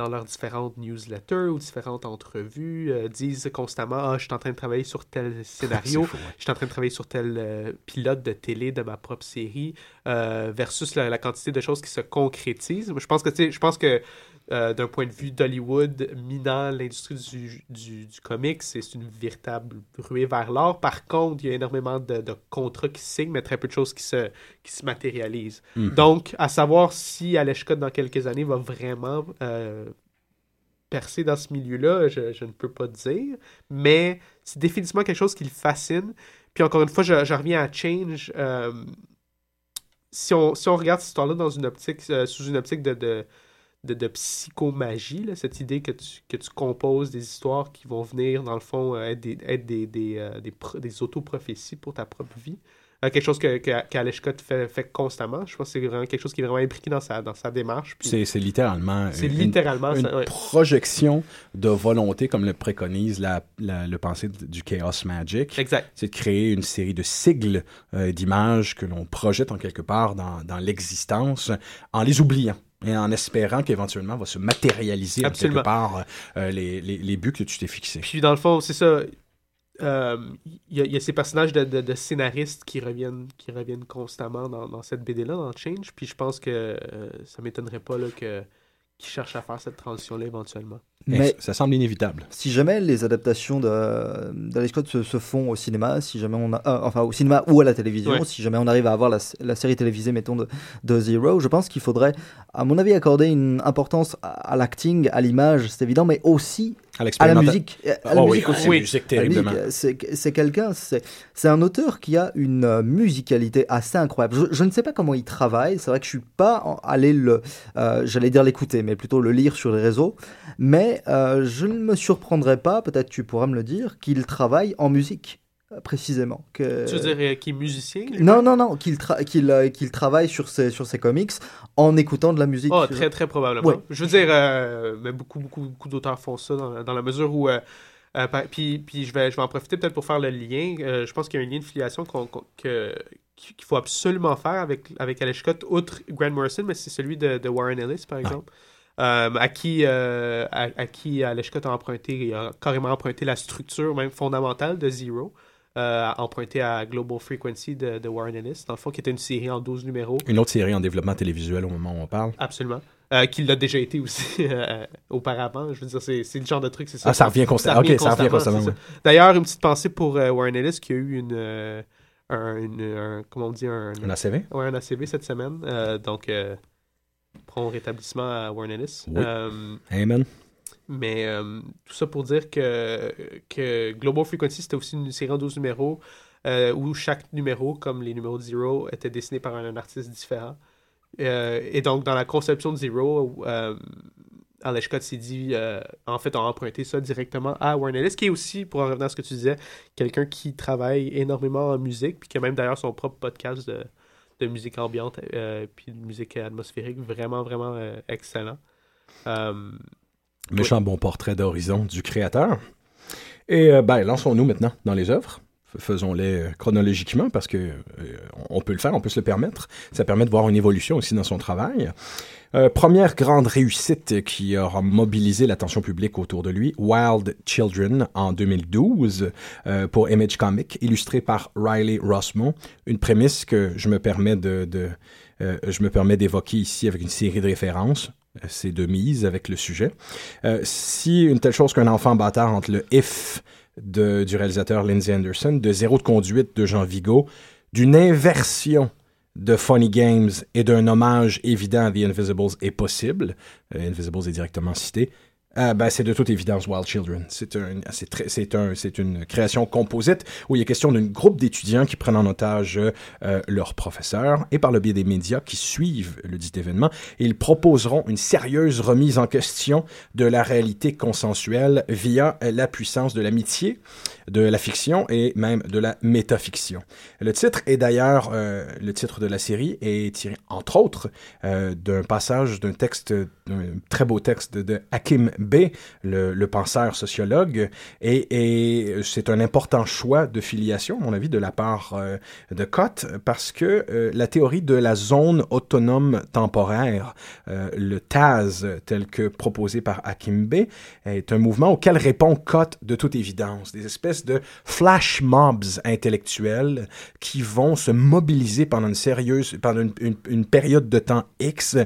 dans leurs différentes newsletters ou différentes entrevues, euh, disent constamment Ah, je suis en train de travailler sur tel <laughs> scénario, C'est fou, ouais. je suis en train de travailler sur tel euh, pilote de télé de ma propre série, euh, versus la, la quantité de choses qui se concrétisent. Je pense que, tu sais, je pense que euh, d'un point de vue d'Hollywood, minant l'industrie du, du, du comics, c'est une véritable ruée vers l'or. Par contre, il y a énormément de, de contrats qui se signent, mais très peu de choses qui se, qui se matérialisent. Mhm. Donc, à savoir si Aleshka, dans quelques années, va vraiment euh, percer dans ce milieu-là, je, je ne peux pas dire, mais c'est définitivement quelque chose qui le fascine. Puis encore une fois, je, je reviens à Change. euh, si, on, si on regarde cette histoire-là dans une optique, sous une optique de, de, de, de psychomagie, là, cette idée que tu, que tu composes des histoires qui vont venir, dans le fond, euh, être des, être des, des, euh, des, des autoprophéties pour ta propre vie. Euh, quelque chose que, que, Scott fait, fait constamment. Je pense que c'est vraiment quelque chose qui est vraiment impliqué dans sa, dans sa démarche. C'est littéralement C'est littéralement une, ça, ouais. projection de volonté, comme le préconise la, la- le pensée du Chaos Magic. Exact. C'est de créer une série de sigles euh, d'images que l'on projette en quelque part dans, dans l'existence en les oubliant. Et en espérant qu'éventuellement va se matérialiser en Absolument. quelque part euh, les, les, les buts que tu t'es fixés. Puis dans le fond, c'est ça. euh, Il y, a- il y a ces personnages de, de- de scénaristes qui reviennent, qui reviennent constamment dans, dans cette BD-là, dans Change. Puis je pense que euh, ça m'étonnerait pas là, que, qu'ils cherchent à faire cette transition-là éventuellement. Mais ça semble inévitable. si jamais les adaptations d'Alex Scott se, se font au cinéma, si jamais on a, euh, enfin au cinéma ou à la télévision, Ouais. si jamais on arrive à avoir la, la série télévisée, mettons, de, de Zero, je pense qu'il faudrait, à mon avis, accorder une importance à, à l'acting, à l'image, c'est évident, mais aussi À à la musique. À la Oh oui, aussi. musique, terriblement. C'est quelqu'un, c'est un auteur qui a une euh, musicalité assez incroyable. Je, je ne sais pas comment il travaille. C'est vrai que je suis pas allé le, euh, j'allais dire l'écouter, mais plutôt le lire sur les réseaux. Mais euh, je ne me surprendrais pas, peut-être tu pourras me le dire, qu'il travaille en musique précisément. Que... Tu veux dire euh, qu'il est musicien? Non, non, non, qu'il tra- qu'il, euh, travaille sur ses, sur ses comics en écoutant de la musique. Oh, très, très probablement. Ouais. Je veux dire, euh, mais beaucoup, beaucoup, beaucoup d'auteurs font ça dans, dans la mesure où. euh, par- puis, puis je vais, je vais en profiter peut-être pour faire le lien. Je pense qu'il y a un lien de filiation qu'on- que- qu'il faut absolument faire avec, avec Alex Scott, outre Grant Morrison, mais c'est celui de, de Warren Ellis, par exemple. Euh, à qui, euh, à, à qui Alex Scott a emprunté, il a carrément emprunté la structure même fondamentale de Zero, euh, emprunté à Global Frequency de, de Warren Ellis, dans le fond, qui était une série en 12 numéros. Une autre série en développement télévisuel au moment où on parle. Absolument. Euh, qu'il l'a déjà été aussi <laughs> euh, auparavant. Je veux dire, c'est, c'est le genre de truc, c'est ça. Ah, ça revient constamment. Ok, ça revient constamment. D'ailleurs, une petite pensée pour Warren Ellis qui a eu une, un, une- un- comment on dit, un, Un ACV? Ouais, un ACV cette semaine. Donc, prompt rétablissement à Warren Ellis. Oui. Amen. Mais euh, tout ça pour dire que, que Global Frequency, c'était aussi une série en 12 numéros euh, où chaque numéro, comme les numéros de Zero, était dessiné par un, artiste différent. Euh, et donc, dans la conception de Zero, Alex s'est dit, en fait, on a emprunté ça directement à Warren Ellis, qui est aussi, pour en revenir à ce que tu disais, quelqu'un qui travaille énormément en musique, puis qui a même d'ailleurs son propre podcast de, musique ambiante, puis de musique atmosphérique, vraiment, vraiment excellent. Méchant bon portrait d'horizon du créateur. Et euh, ben, lançons-nous maintenant dans les œuvres. Faisons-les euh, chronologiquement parce que euh, on peut le faire, on peut se le permettre. Ça permet de voir une évolution aussi dans son travail. Euh, première grande réussite qui aura mobilisé l'attention publique autour de lui, Wild Children en 2012 euh, pour Image Comics, illustré par Riley Rossmo. Une prémisse que je me permets de, de euh, je me permets d'évoquer ici avec une série de références. Euh, C'est de mise avec le sujet. Euh, si une telle chose qu'un enfant bâtard entre le if de, du réalisateur Lindsay Anderson, de Zéro de conduite de Jean Vigo, d'une inversion de Funny Games et d'un hommage évident à The Invisibles est possible, euh, Invisibles est directement cité, euh, ben, c'est de toute évidence Wild Children. C'est un, c'est un, une création composite où il est question d'un groupe d'étudiants qui prennent en otage euh, leurs professeurs et par le biais des médias qui suivent le dit événement, ils proposeront une sérieuse remise en question de la réalité consensuelle via euh, la puissance de l'amitié, de la fiction et même de la métafiction. Le titre est d'ailleurs, euh, le titre de la série est tiré entre autres euh, d'un passage d'un texte, d'un très beau texte de Hakim B, le, penseur sociologue, et, c'est un important choix de filiation, à mon avis, de la part euh, de Cott, parce que la théorie de la zone autonome temporaire, le TAS, tel que proposé par Hakim B, est un mouvement auquel répond Cott de toute évidence, des espèces de flash mobs intellectuels qui vont se mobiliser pendant une sérieuse, pendant une, une- période de temps X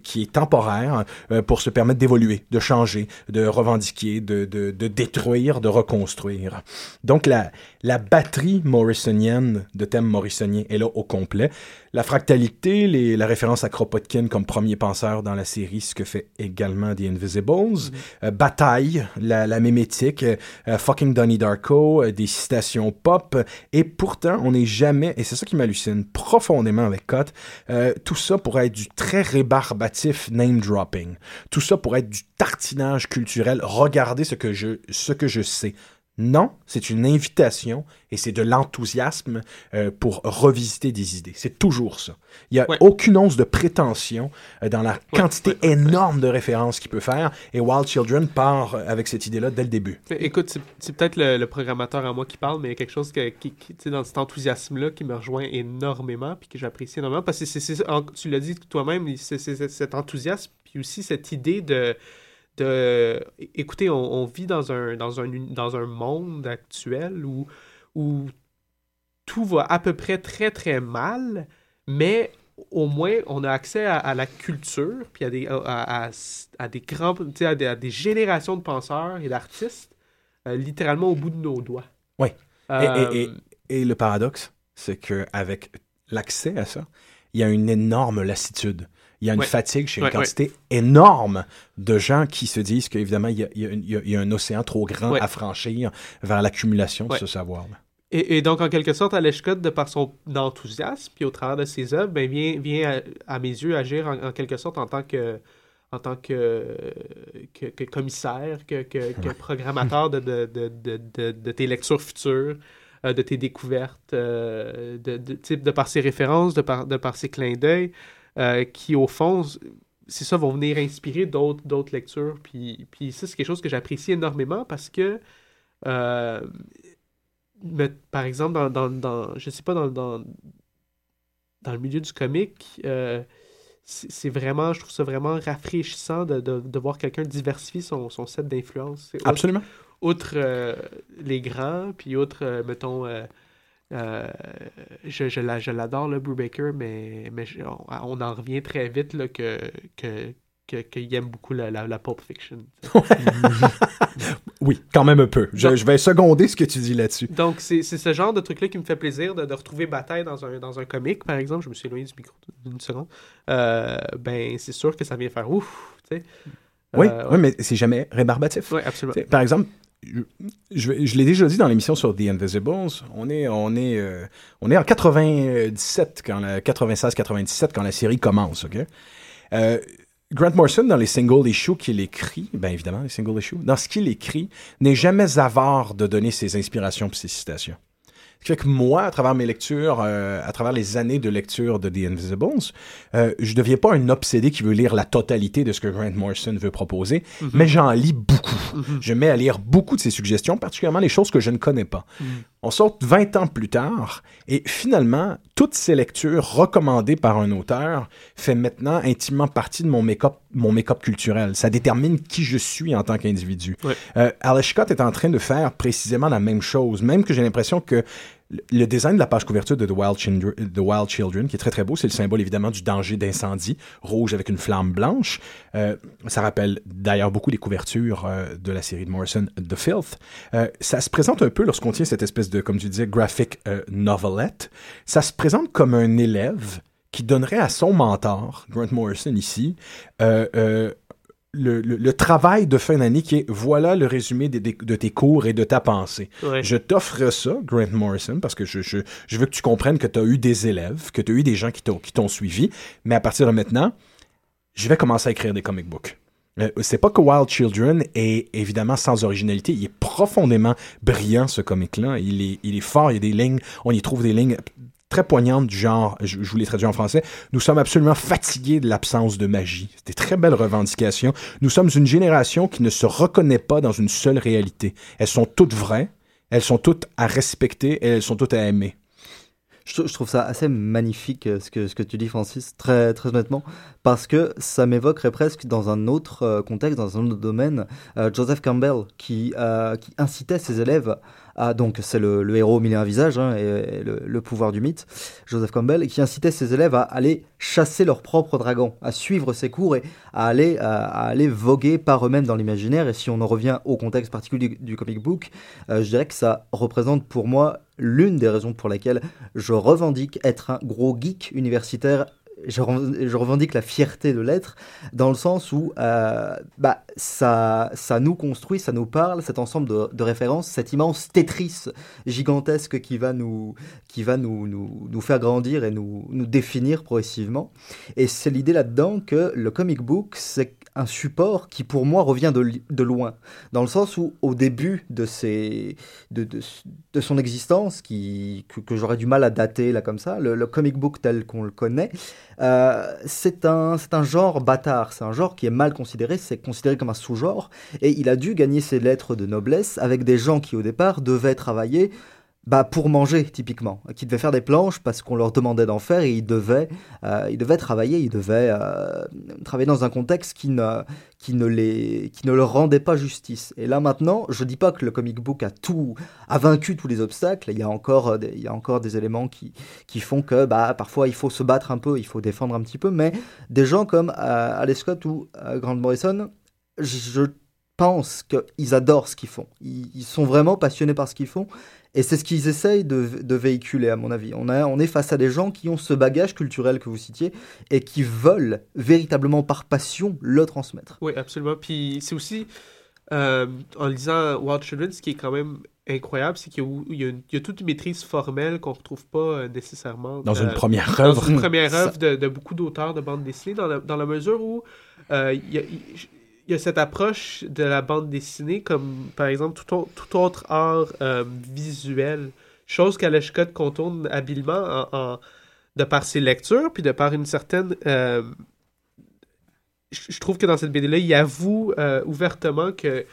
qui est temporaire euh, pour se permettre d'évoluer, de changer, de revendiquer, de, de, de, détruire, de reconstruire. Donc la, la batterie morrisonienne de thèmes morrisoniens est là au complet. La fractalité, les, la référence à Kropotkin comme premier penseur dans la série, ce que fait également The Invisibles. Mm-hmm. Euh, bataille, la, la mémétique, euh, fucking Donnie Darko, des citations pop. Et pourtant, on n'est jamais, et c'est ça qui m'hallucine profondément avec Cott, tout ça pourrait être du très name dropping. Tout ça pour être du tartinage culturel. Regardez ce que je sais. Non, c'est une invitation et c'est de l'enthousiasme euh, pour revisiter des idées. C'est toujours ça. Il n'y a aucune once de prétention euh, dans la quantité énorme de références qu'il peut faire et Wild Children part euh, avec cette idée-là dès le début. Écoute, c'est peut-être le, programmateur à moi qui parle, mais il y a quelque chose qui, qui dans cet enthousiasme-là qui me rejoint énormément puis que j'apprécie énormément parce que c'est, tu l'as dit toi-même, c'est cet enthousiasme puis aussi cette idée de de écoutez, on, vit dans un, dans un, dans un monde actuel où, où tout va à peu près très très mal, mais au moins on a accès à, la culture, puis à des, à, à, des grands, à des, à des, générations de penseurs et d'artistes, euh, littéralement au bout de nos doigts. Oui. et, et, et, le paradoxe, c'est qu'avec l'accès à ça, il y a une énorme lassitude il y a une fatigue chez une quantité énorme de gens qui se disent qu'évidemment, il, il, y a un océan trop grand à franchir vers l'accumulation de ce savoir. Et, donc, en quelque sorte, Alex Scott, de par son enthousiasme, puis au travers de ses œuvres, ben, vient, vient à, mes yeux agir en, quelque sorte en tant que en tant que, que, commissaire, que, que programmateur de, de, de, de, tes lectures futures, euh, de tes découvertes, euh, de, par ses références, de par, de par ses clins d'œil. Euh, qui, au fond, c'est ça, vont venir inspirer d'autres, d'autres lectures. Puis, puis ça, c'est quelque chose que j'apprécie énormément parce que, euh, par exemple, dans, dans, dans, je sais pas, dans, dans, dans le milieu du comique, euh, c'est vraiment, je trouve ça vraiment rafraîchissant de, de, de voir quelqu'un diversifier son, son set d'influences. Absolument. Outre, les grands, puis outre, mettons, euh, je, je l'adore, le Brubaker, mais, mais on, en revient très vite là, que, que, qu'il aime beaucoup la, la, Pulp Fiction. <laughs> oui, quand même un peu. Je, je, vais seconder ce que tu dis là-dessus. Donc, c'est ce genre de truc-là qui me fait plaisir, de, de, retrouver Bataille dans un, dans un comic, par exemple. Je me suis éloigné du micro d'une seconde. Euh, ben, c'est sûr que ça vient faire ouf. Oui, euh, oui, mais c'est jamais rébarbatif. Oui, absolument. par exemple, je, l'ai déjà dit dans l'émission sur The Invisibles, on est, euh, en 97, quand 96-97, quand la série commence? Euh, Grant Morrison, dans les single issues qu'il écrit, bien évidemment, les single issues, dans ce qu'il écrit, n'est jamais avare de donner ses inspirations et ses citations. Ce qui fait que moi, à travers mes lectures, euh, à travers les années de lecture de The Invisibles, euh, je ne deviens pas un obsédé qui veut lire la totalité de ce que Grant Morrison veut proposer, mhm. mais j'en lis beaucoup. Mhm. Je mets à lire beaucoup de ses suggestions, particulièrement les choses que je ne connais pas. Mhm. On sort 20 ans plus tard, et finalement, toutes ces lectures recommandées par un auteur fait maintenant intimement partie de mon make-up mon make culturel. Ça détermine qui je suis en tant qu'individu. Euh, Alice Scott est en train de faire précisément la même chose, même que j'ai l'impression que le design de la page couverture de The Wild, Children, qui est très très beau, c'est le symbole évidemment du danger d'incendie, rouge avec une flamme blanche. Euh, ça rappelle d'ailleurs beaucoup les couvertures euh, de la série de Morrison, The Filth. Euh, ça se présente un peu lorsqu'on tient cette espèce de, comme tu disais, graphic novelette. Ça se présente comme un élève qui donnerait à son mentor, Grant Morrison ici, le, travail de fin d'année qui est voilà le résumé de, tes cours et de ta pensée. Je t'offre ça, Grant Morrison, parce que je, je, veux que tu comprennes que tu as eu des élèves, que tu as eu des gens qui t'ont suivi, mais à partir de maintenant, je vais commencer à écrire des comic books. Euh, c'est pas que Wild Children est évidemment sans originalité, il est profondément brillant ce comic-là. Il est, il est fort, il y a des lignes, on y trouve des lignes très poignante du genre, je, vous l'ai traduit en français, nous sommes absolument fatigués de l'absence de magie. Des très belles revendications. Nous sommes une génération qui ne se reconnaît pas dans une seule réalité. Elles sont toutes vraies, elles sont toutes à respecter et elles sont toutes à aimer. Je, trouve ça assez magnifique euh, ce que, ce que tu dis, Francis, très, très honnêtement, parce que ça m'évoquerait presque dans un autre euh, contexte, dans un autre domaine, euh, Joseph Campbell, qui, qui incitait ses élèves à, donc c'est le, héros mille et un hein, et, le, pouvoir du mythe, Joseph Campbell, qui incitait ses élèves à aller chasser leurs propres dragons, à suivre ces cours et à aller, voguer par eux-mêmes dans l'imaginaire. Et si on en revient au contexte particulier du, comic book, euh, je dirais que ça représente pour moi l'une des raisons pour lesquelles je revendique être un gros geek universitaire je, revendique la fierté de l'être, dans le sens où euh, bah, ça, ça nous construit, ça nous parle, cet ensemble de, références, cet immense Tetris gigantesque qui va nous, qui va nous, nous faire grandir et nous, nous définir progressivement. Et c'est l'idée là-dedans que le comic book, c'est un support qui pour moi revient de, loin, dans le sens où au début de, son existence, que, j'aurais du mal à dater là comme ça, le, comic book tel qu'on le connaît, euh, c'est un genre bâtard, c'est un genre qui est mal considéré, c'est considéré comme un sous-genre, et il a dû gagner ses lettres de noblesse avec des gens qui au départ devaient travailler bah, pour manger, typiquement, qui devaient faire des planches parce qu'on leur demandait d'en faire et ils devaient, euh, ils devaient travailler, ils devaient euh, travailler dans un contexte qui ne, qui, ne les, qui ne leur rendait pas justice. Et là maintenant, je dis pas que le comic book a tout, a vaincu tous les obstacles, il y a encore des, il y a encore des éléments qui, qui font que bah, parfois il faut se battre un peu, il faut défendre un petit peu, mais des gens comme euh, Scott ou euh, Grant Morrison, je pense qu'ils adorent ce qu'ils font. ils, sont vraiment passionnés par ce qu'ils font et c'est ce qu'ils essayent de, véhiculer, à mon avis. On, a, on est face à des gens qui ont ce bagage culturel que vous citiez et qui veulent véritablement par passion le transmettre. Oui, absolument. Puis c'est aussi, euh, en lisant Wild Children, ce qui est quand même incroyable, c'est qu'il y, y, a toute une maîtrise formelle qu'on ne retrouve pas euh, nécessairement dans une première œuvre. Dans une première œuvre de, de, beaucoup d'auteurs de bande dessinée, dans la, dans la mesure où euh, il y a, il y a cette approche de la bande dessinée comme par exemple tout, autre art euh, visuel chose qu'Aleshcott contourne habilement en, de par ses lectures puis de par une certaine euh, je, trouve que dans cette BD là il avoue euh, ouvertement que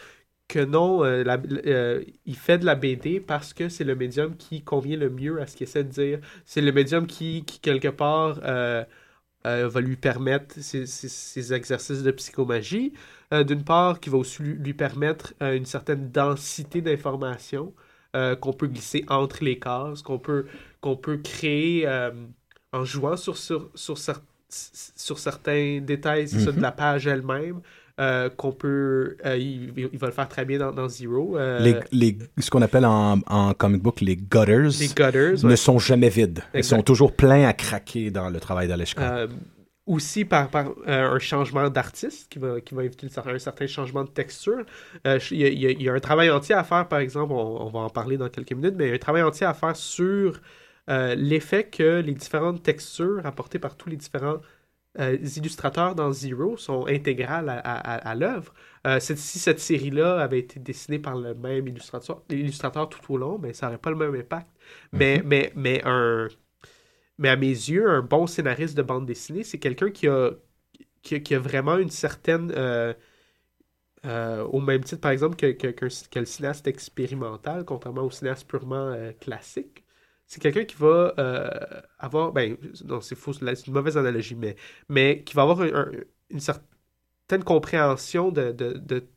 que non il fait de la BD parce que c'est le médium qui convient le mieux à ce qu'il essaie de dire. C'est le médium qui quelque part euh, va lui permettre ces, exercices de psychomagie. Euh, d'une part, qui va aussi lui, permettre euh, une certaine densité d'informations qu'on peut glisser entre les cases, qu'on peut, qu'on peut créer en jouant sur, sur, sur, sur certains détails de la mhm. page elle-même. Qu'on peut. il, va le faire très bien dans, Zero. Les, les, ce qu'on appelle en, en, comic book les gutters, les gutters ne sont jamais vides. Ils sont toujours pleins à craquer dans le travail d'Aleshka aussi par, par euh, un changement d'artiste qui va, qui va éviter un certain changement de texture. Euh, il y, y, a un travail entier à faire, par exemple, on, va en parler dans quelques minutes, mais il y a un travail entier à faire sur euh, l'effet que les différentes textures apportées par tous les différents illustrateurs dans Zero sont intégrales à, à, l'œuvre. si cette série-là avait été dessinée par le même illustrateur, illustrateur tout au long, mais ben, ça n'aurait pas le même impact. mais, mm-hmm. mais, mais un mais à mes yeux, un bon scénariste de bande dessinée, c'est quelqu'un qui a, qui, a, vraiment une certaine. Euh, euh, au même titre, par exemple, que, que, le cinéaste expérimental, contrairement au cinéaste purement euh, classique. C'est quelqu'un qui va avoir. Ben, non, c'est faux, c'est une mauvaise analogie, mais, mais qui va avoir une certaine compréhension de, de,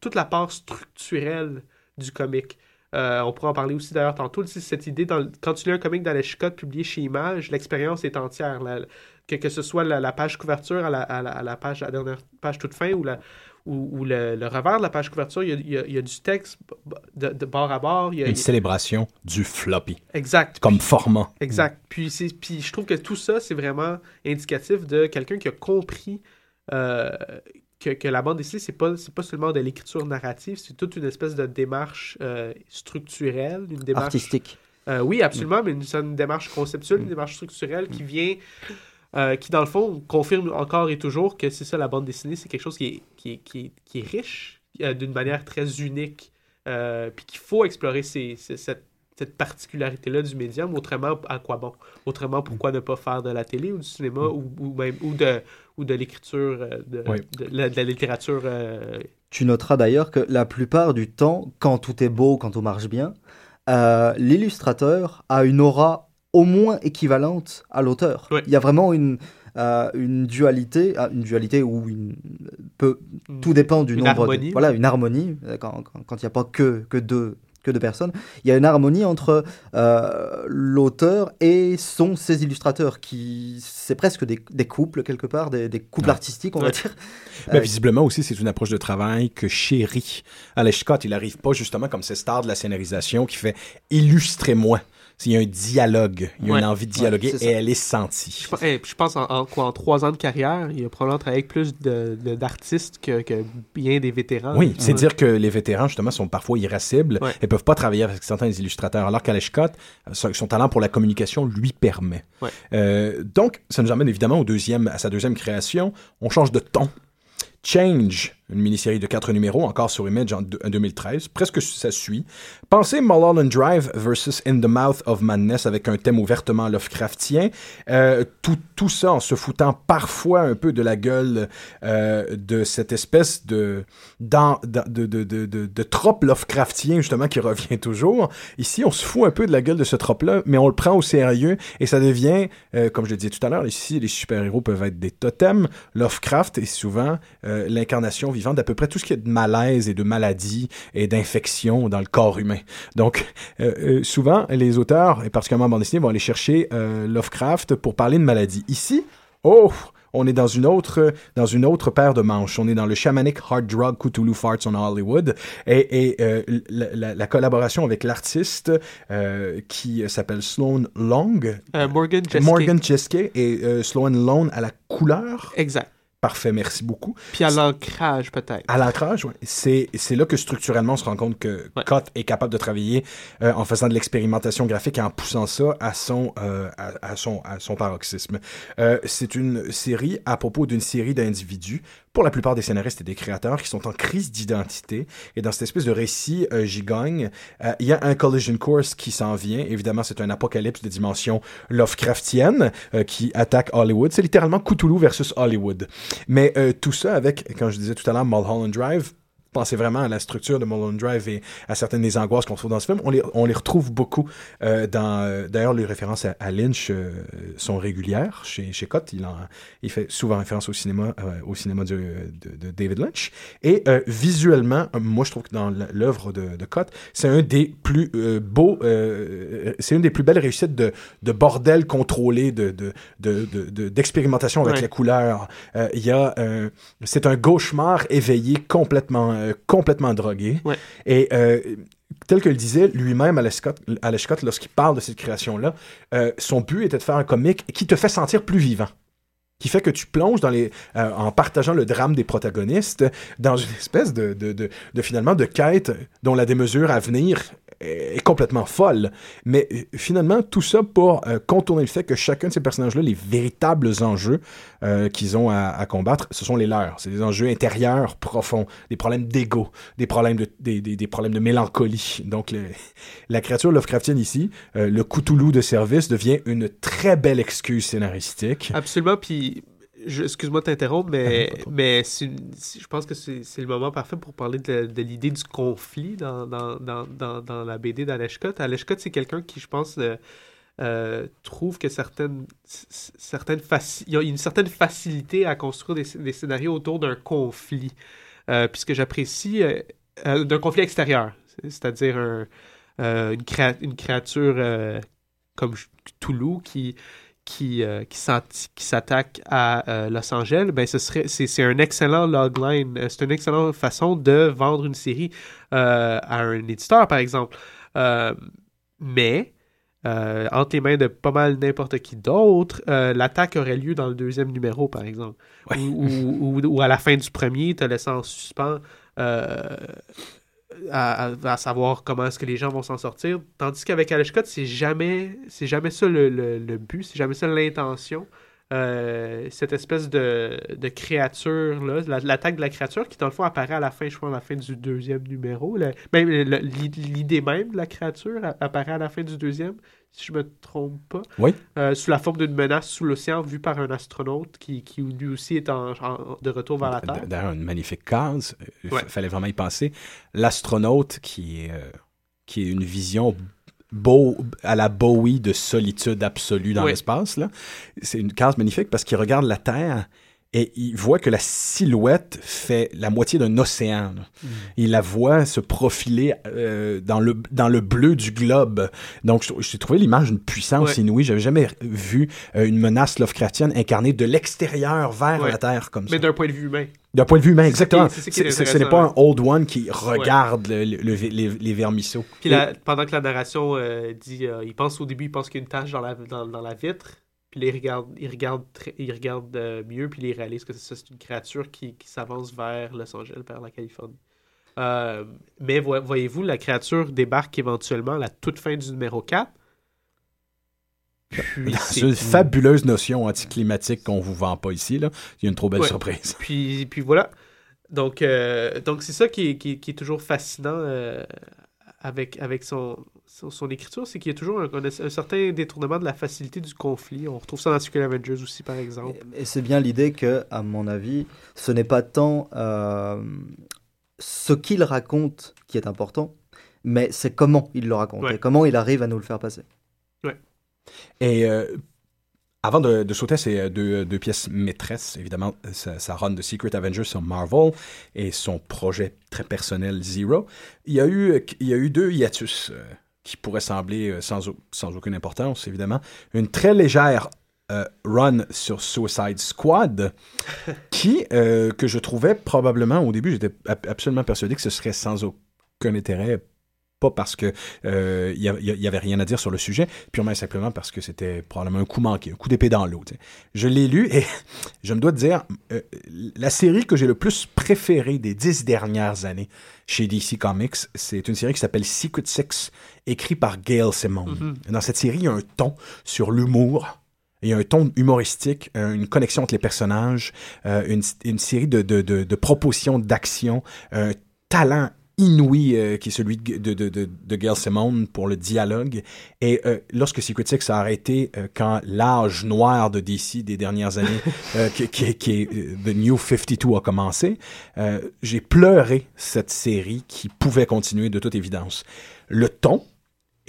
toute la part structurelle du comique. Euh, on pourra en parler aussi d'ailleurs tantôt. Cette idée, dans, quand tu lis un comic d'Aleshka publié chez Image, l'expérience est entière. que, que ce soit la, page couverture à la, à, la, page, la dernière page toute fin ou, la, ou, le, revers de la page couverture, il y a, il y a, du texte de, de, bord à bord. Il y a, Une célébration du floppy. Exact. Comme format. Exact. Puis, puis je trouve que tout ça, c'est vraiment indicatif de quelqu'un qui a compris euh, que, la bande dessinée, c'est pas, pas seulement de l'écriture narrative, c'est toute une espèce de démarche euh, structurelle, une démarche... Artistique. Euh, oui, absolument, mais c'est une démarche conceptuelle, une mm. démarche structurelle qui vient... Euh, qui, dans le fond, confirme encore et toujours que c'est ça, la bande dessinée, c'est quelque chose qui est, qui qui qui est riche, d'une manière très unique, puis qu'il faut explorer ces, cette cette particularité-là du médium. Autrement, à quoi bon? Autrement, pourquoi ne pas faire de la télé ou du cinéma ou, ou même ou de, ou de l'écriture, euh, de, de, la, littérature? Euh, tu noteras d'ailleurs que la plupart du temps, quand tout est beau, quand tout marche bien, euh, l'illustrateur a une aura au moins équivalente à l'auteur. Il y a vraiment une, une dualité, ah, une dualité où une, peut, tout dépend du une nombre. Harmonie, voilà, une harmonie quand il n'y a pas que, que deux que de personnes. Il y a une harmonie entre euh, l'auteur et son ses illustrateurs qui c'est presque des, des, couples quelque part, des, des couples Ouais. artistiques on va dire. Euh, visiblement aussi, c'est une approche de travail que chérit Alex Scott. Il arrive pas justement comme ces stars de la scénarisation qui fait illustrez-moi. Il y a un dialogue, il y a Ouais. une envie de dialoguer Ouais, et elle est sentie. Je, pense- eh, puis je pense en, en quoi, en trois ans de carrière, il a probablement travaillé avec plus d'artistes que, que bien des vétérans. Oui, c'est dire que les vétérans, justement, sont parfois irascibles et peuvent pas travailler avec certains illustrateurs, alors qu'Alex Scott, euh, son, talent pour la communication lui permet. Euh, donc, ça nous amène évidemment au deuxième, à sa deuxième création. On change de ton. Change, une mini-série de quatre numéros, encore sur Image en, deux- en 2013, presque ça suit. Pensez Mulholland Drive versus In the Mouth of Madness avec un thème ouvertement Lovecraftien. Euh, tout, tout ça en se foutant parfois un peu de la gueule euh, de cette espèce de, dans, de, de, de, de, trope Lovecraftien, justement, qui revient toujours. Ici, on se fout un peu de la gueule de ce trope-là, mais on le prend au sérieux et ça devient, euh, comme je le disais tout à l'heure, ici, les super-héros peuvent être des totems. Lovecraft est souvent l'incarnation vivante d'à peu près tout ce qui est de malaise et de maladie et d'infection dans le corps humain. Donc, euh, euh, souvent, les auteurs, et particulièrement en bande dessinée, vont aller chercher euh, Lovecraft pour parler de maladie. Ici, oh, on est dans une autre dans une autre paire de manches. On est dans le shamanic hard drug Cthulhu Farts on Hollywood et, et euh, la, la- la collaboration avec l'artiste euh, qui s'appelle Sloan Long, Euh, Morgan Jeske. Morgan Jeske et Sloan Long à la couleur. Exact. Parfait, merci beaucoup. Puis à l'ancrage, peut-être. À l'ancrage, ouais. c'est c'est là que structurellement on se rend compte que Cott est capable de travailler euh, en faisant de l'expérimentation graphique et en poussant ça à son euh, à, à son à son paroxysme. Euh, c'est une série à propos d'une série d'individus, pour la plupart des scénaristes et des créateurs, qui sont en crise d'identité. Et dans cette espèce de récit euh, gigogne, euh, il y a un collision course qui s'en vient. Évidemment, c'est un apocalypse de dimension Lovecraftienne euh, qui attaque Hollywood. C'est littéralement Cthulhu versus Hollywood. Mais euh, tout ça avec, quand je disais tout à l'heure, Mulholland Drive, pensez vraiment à la structure de Mulholland Drive et à certaines des angoisses qu'on trouve dans ce film. On les, on les retrouve beaucoup euh, dans... euh, D'ailleurs, les références à, à Lynch euh, sont régulières chez, chez Cott. Il, en, il fait souvent référence au cinéma, au cinéma du- de, de David Lynch. Et visuellement, moi, je trouve que dans l'œuvre de, de Cott, c'est un des plus beaux... c'est une des plus belles réussites de, de bordel contrôlé, de, de, de, d'expérimentation avec Ouais. les couleurs. Il y a... c'est un cauchemar éveillé complètement, euh, complètement drogué. Ouais. Et euh, tel que le disait lui-même Scott lorsqu'il parle de cette création-là, euh, son but était de faire un comique qui te fait sentir plus vivant qui fait que tu plonges dans les euh, en partageant le drame des protagonistes dans une espèce de, de, de, de, finalement de quête dont la démesure à venir est complètement folle. Mais euh, finalement, tout ça pour euh, contourner le fait que chacun de ces personnages-là, les véritables enjeux euh, qu'ils ont à, combattre, ce sont les leurs. C'est des enjeux intérieurs profonds, des problèmes d'ego, des problèmes de, des, des, des problèmes de mélancolie. Donc, <laughs> la créature Lovecraftienne ici, le Cthulhu de service, devient une très belle excuse scénaristique. Absolument, puis excuse-moi de t'interrompre, mais, Ah, mais une- je pense que c'est le moment parfait pour parler de, de l'idée du conflit dans, dans, dans, dans, la BD. Alex Scott, c'est quelqu'un qui, je pense, euh, euh, trouve que certaines, certaines il y a une certaine facilité à construire des, des scénarios autour d'un conflit. Euh, puis ce que j'apprécie, d'un conflit extérieur, c'est- c'est-à-dire un- une, créa- une créature comme Toulouse qui qui, euh, qui s'attaque à euh, Los Angeles, ben ce serait c'est un excellent logline, Euh, c'est une excellente façon de vendre une série euh, à un éditeur par exemple. Mais entre les mains de pas mal n'importe qui d'autre, l'attaque aurait lieu dans le deuxième numéro par exemple, ou, ou, ou- ou à la fin du premier, te laissant en suspens. À, savoir comment est-ce que les gens vont s'en sortir. Tandis qu'avec Alex Scott, c'est jamais, jamais ça le, le- le but, c'est jamais ça l'intention. Euh, cette espèce de, de créature-là, la- l'attaque de la créature qui, dans le fond, apparaît à la fin, je crois, à la fin du deuxième numéro. Même l'idée même de la créature apparaît à la fin du deuxième, si je me trompe pas. Oui. Euh, sous la forme d'une menace sous l'océan vue par un astronaute qui, qui lui aussi est en, en- de retour vers la Terre. D'ailleurs, une magnifique case. Il Ouais. fallait vraiment y penser. L'astronaute qui est, euh, qui est une vision beau, à la Bowie de solitude absolue dans Ouais. l'espace. là. C'est une case magnifique parce qu'il regarde la Terre et il voit que la silhouette fait la moitié d'un océan. Mm. Il la voit se profiler euh, dans, le, dans le bleu du globe. Donc, j'ai trouvé l'image d'une puissance Ouais. inouïe. J'avais jamais vu euh, une menace Lovecraftienne incarnée de l'extérieur vers Ouais. la Terre comme ça. Mais d'un point de vue humain. D'un point de vue humain, exactement. Ce n'est pas un old one qui regarde le- le- le- les, les vermisseaux. Puis la- pendant que la narration euh, dit, il pense au début, il pense qu'il y a une tache dans la, dans, dans la vitre, puis là, il regarde, il regarde, très- il regarde euh, mieux, puis il réalise que c'est ça, c'est une créature qui, qui s'avance vers Los Angeles, vers la Californie. Euh, mais vo- voyez-vous, la créature débarque éventuellement à la toute fin du numéro 4. Puis C'est une fabuleuse notion anticlimatique qu'on vous vend pas ici. Là. Il y a une trop belle Ouais. surprise. Puis, puis voilà. Donc, euh, donc c'est ça qui est, qui, est- qui est toujours fascinant euh, avec, avec son, son, son écriture, c'est qu'il y a toujours un, un- un certain détournement de la facilité du conflit. On retrouve ça dans Secret Avengers aussi, par exemple. Et c'est bien l'idée que, à mon avis, ce n'est pas tant euh, ce qu'il raconte qui est important, mais c'est comment il le raconte Ouais. et comment il arrive à nous le faire passer. Et euh, avant de, de sauter à ces euh, deux, deux pièces maîtresses, évidemment, sa, sa run de Secret Avengers sur Marvel et son projet très personnel Zero, il y a eu, il y a eu deux hiatus euh, qui pourraient sembler euh, sans, au- sans aucune importance, évidemment. Une très légère euh, run sur Suicide Squad, <laughs> qui, euh, que je trouvais probablement, au début, j'étais ab- absolument persuadé que ce serait sans aucun intérêt pas parce que euh, il y, il y avait rien à dire sur le sujet, purement et simplement parce que c'était probablement un coup manqué, un coup d'épée dans l'eau. Je l'ai lu et <laughs> je me dois te dire, euh, la série que j'ai le plus préférée des dix dernières années chez DC Comics, c'est une série qui s'appelle Secret Six, écrite par Gail Simone. Mhm. Dans cette série, il y a un ton sur l'humour, il y a un ton humoristique, euh, une connexion entre les personnages, euh, une, une série de, de, de, de propositions d'action, un talent inouï euh, qui est celui de, de, de, de, Gail Simone pour le dialogue. Et euh, lorsque Secret Six a arrêté, euh, quand l'âge noir de DC des dernières années, <laughs> qui, qui, qui est The New 52 a commencé, j'ai pleuré cette série qui pouvait continuer de toute évidence. Le ton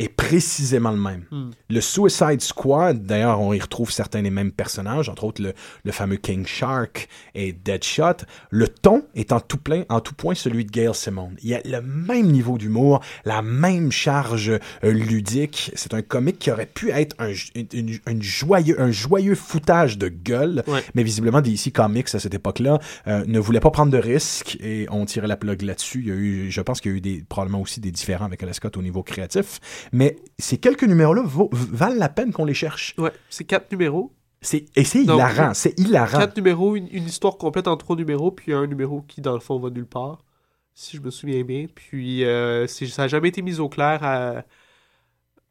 est précisément le même. Hmm. Le Suicide Squad, d'ailleurs, on y retrouve certains des mêmes personnages, entre autres le, le fameux King Shark et Deadshot. Le ton est en tout, plein, en tout point celui de Gail Simone. Il y a le même niveau d'humour, la même charge euh, ludique. C'est un comique qui aurait pu être un, une- joyeux, un joyeux foutage de gueule, Ouais. mais visiblement DC Comics à cette époque-là euh, ne voulait pas prendre de risques et on tirait la plug là-dessus. Il y a eu, je pense qu'il y a eu des, probablement aussi des différends avec Scott au niveau créatif, mais ces quelques numéros-là valent la peine qu'on les cherche. Ouais, c'est quatre numéros. C'est, et c'est hilarant, c'est hilarant. Quatre numéros, une, une histoire complète en trois numéros, puis un numéro qui, dans le fond, va nulle part, si je me souviens bien. Puis euh, ça n'a jamais été mis au clair à-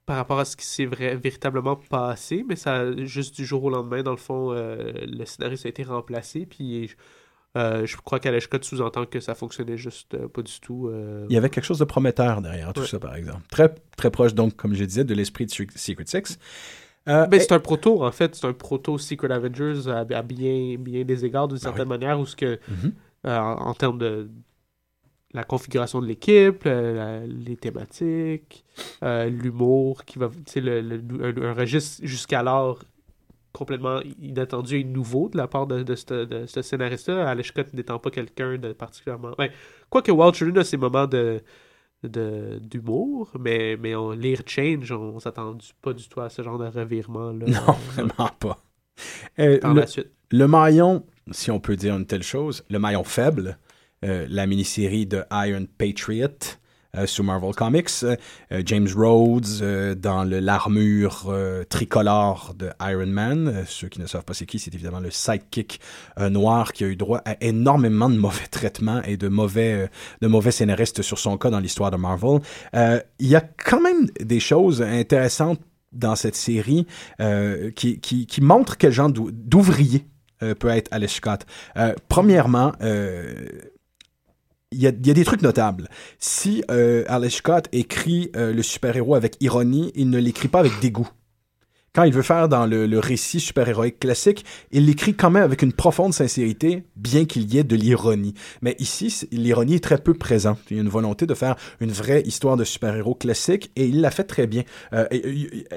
par rapport à ce qui s'est véritablement passé, mais ça, juste du jour au lendemain, dans le fond, euh, le scénariste a été remplacé, puis euh, je crois qu'Alex Scott sous-entend que ça fonctionnait juste euh, pas du tout. euh, Il y avait quelque chose de prometteur derrière tout Ouais. ça, par exemple. Très, très proche, donc, comme je disais, de l'esprit de Secret Six. Ben, et- c'est un proto, en fait. C'est un proto Secret Avengers à, à bien, bien des égards, d'une certaine manière, où ce que, Mhm. en, en termes de la configuration de l'équipe, les thématiques, l'humour, qui va, le, le- un, un registre jusqu'alors complètement inattendu et nouveau de la part de, de ce scénariste-là, Alex Scott n'étant pas quelqu'un de particulièrement... Ben, quoique Walt Jordan a ses moments de d'humour, mais, mais on, lire Change, on s'attend du- pas du tout à ce genre de revirement-là. Non, vraiment pas. Euh, Par le, la suite. le maillon, si on peut dire une telle chose, le maillon faible, euh, la mini-série de Iron Patriot euh, sur Marvel Comics, euh, euh, James Rhodes euh, dans l'armure euh, tricolore de Iron Man. Euh, ceux qui ne savent pas c'est qui, c'est évidemment le sidekick euh, noir qui a eu droit à énormément de mauvais <laughs> traitements et de mauvais, euh, de mauvais scénaristes sur son cas dans l'histoire de Marvel. Euh, Il y a quand même des choses intéressantes dans cette série euh, qui, qui, montrent quel genre d'ou- d'ouvrier euh, peut être Alex Scott. Euh, premièrement, euh, il y, a, il y des trucs notables. Si euh, Scott écrit euh, le super-héros avec ironie, il ne l'écrit pas avec dégoût. Quand il veut faire dans le, récit super-héroïque classique, il l'écrit quand même avec une profonde sincérité, bien qu'il y ait de l'ironie. Mais ici, l'ironie est très peu présente. Il y a une volonté de faire une vraie histoire de super-héros classique et il l'a fait très bien. Euh,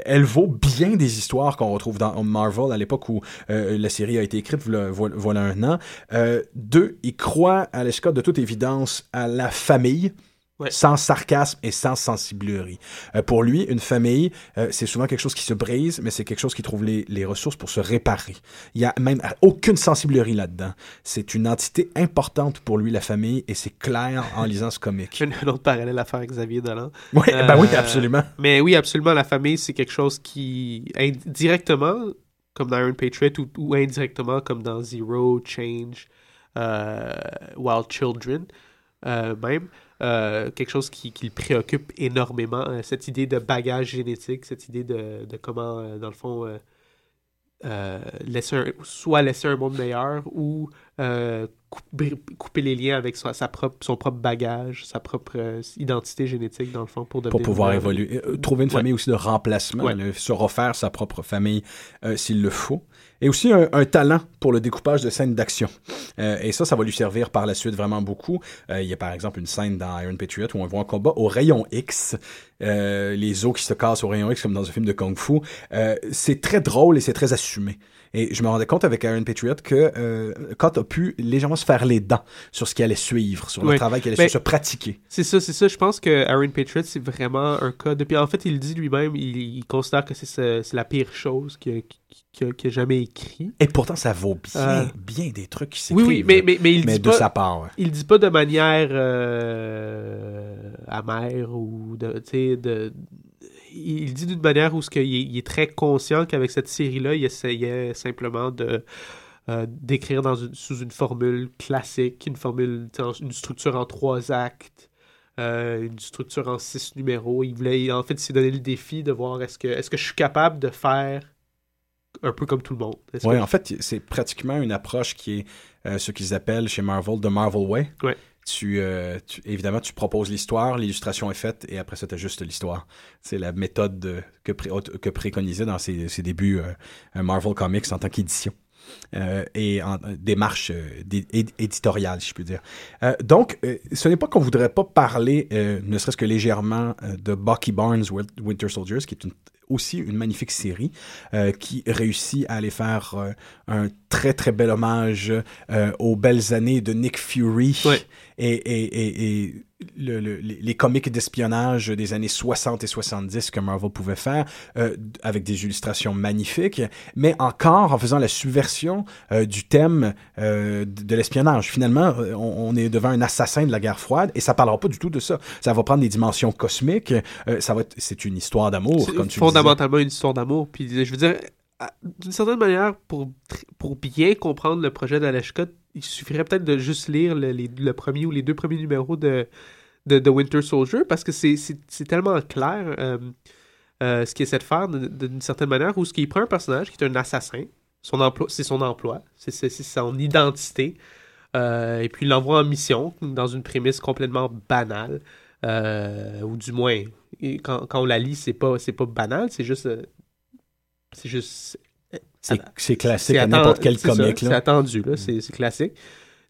elle vaut bien des histoires qu'on retrouve dans Marvel à l'époque où euh, la série a été écrite, voilà un an. Euh, deux, il croit à l'escorte de toute évidence à la famille. Ouais. Sans sarcasme et sans sensiblerie. Euh, pour lui, une famille, euh, c'est souvent quelque chose qui se brise, mais c'est quelque chose qui trouve les, les ressources pour se réparer. Il y a même aucune sensiblerie là-dedans. C'est une entité importante pour lui, la famille, et c'est clair en lisant ce comic. <laughs> Un, autre parallèle à faire avec Xavier Dolan. Oui, Euh, ben oui, absolument. Mais oui, absolument, la famille, c'est quelque chose qui, indirectement, comme dans Iron Patriot, ou, ou indirectement, comme dans Zero, Change, euh, Wild Children, euh, même, euh, quelque chose qui, le préoccupe énormément, euh, cette idée de bagage génétique, cette idée de, comment, euh, dans le fond, laisser soit laisser un monde meilleur ou euh, couper, couper les liens avec sa, sa propre, son propre bagage, sa propre euh, identité génétique, dans le fond, pour pour pouvoir évoluer. Euh, trouver une Ouais. famille aussi de remplacement, Ouais. le- se refaire sa propre famille s'il le faut. Et aussi un, un talent pour le découpage de scènes d'action. Et ça, ça va lui servir par la suite vraiment beaucoup. Il y a par exemple une scène dans Iron Patriot où on voit un combat au rayon X. Les os qui se cassent au rayon X comme dans un film de Kung Fu. C'est très drôle et c'est très assumé. Et je me rendais compte avec Iron Patriot que euh, Scott a pu légèrement se faire les dents sur ce qui allait suivre, sur le Oui. travail qui allait Mais- se pratiquer. C'est ça, c'est ça. Je pense que Aaron Patriot, c'est vraiment un cas. Depuis, en fait, il dit lui-même, il, il considère que c'est ce- c'est la pire chose qu'il a, a- jamais écrit. Et pourtant, ça vaut bien, Euh, bien des trucs qui Oui, s'écrivent. oui, mais, mais, mais il mais dit de pas, sa part. ouais. il dit pas de manière euh, amère ou de. Il dit d'une manière où ce qu'il est, il est très conscient qu'avec cette série-là, il essayait simplement de euh, d'écrire dans une, sous une formule classique, une formule, une structure en trois actes, euh, une structure en six numéros. Il voulait, en fait, s'est donné le défi de voir est-ce que est-ce que je suis capable de faire un peu comme tout le monde? Que- en fait, c'est pratiquement une approche qui est euh, ce qu'ils appellent chez Marvel The Marvel Way. Ouais. Tu, euh, tu- évidemment, tu proposes l'histoire, l'illustration est faite, et après ça, tu juste l'histoire. C'est la méthode de- que, pré- que préconisait dans ses, ses débuts euh, Marvel Comics en tant qu'édition. Euh, et en euh, démarche euh, éditoriale, si je peux dire. Donc, ce n'est pas qu'on voudrait pas parler, ne serait-ce que légèrement, de Bucky Barnes Win- Winter Soldiers, qui est une- aussi une magnifique série euh, qui réussit à aller faire euh, un très très bel hommage euh, aux belles années de Nick Fury Ouais. et, et, et, et le- le- les, comics d'espionnage des années 60 et 70 que Marvel pouvait faire euh, avec des illustrations magnifiques, mais encore en faisant la subversion euh, du thème euh, de, l'espionnage. Finalement, on, on est devant un assassin de la guerre froide et ça parlera pas du tout de ça. Ça va prendre des dimensions cosmiques. ça va c'est une histoire d'amour, comme tu fondamentalement une histoire d'amour. Puis je veux dire, d'une certaine manière, pour, bien comprendre le projet d'Alex Scott, il suffirait peut-être de juste lire le, les- le premier ou les deux premiers numéros de, de, Winter Soldier parce que c'est tellement clair euh, euh, ce qu'il essaie de faire d'une certaine manière où ce qu'il prend un personnage qui est un assassin, son emploi, c'est son emploi, c'est son identité, euh, et puis il l'envoie en mission dans une prémisse complètement banale, ou du moins quand, quand on la lit, c'est pas, pas banal, c'est juste. C'est juste. C'est classique à n'importe quel comic. C'est là. Attendu, là, c'est c'est classique.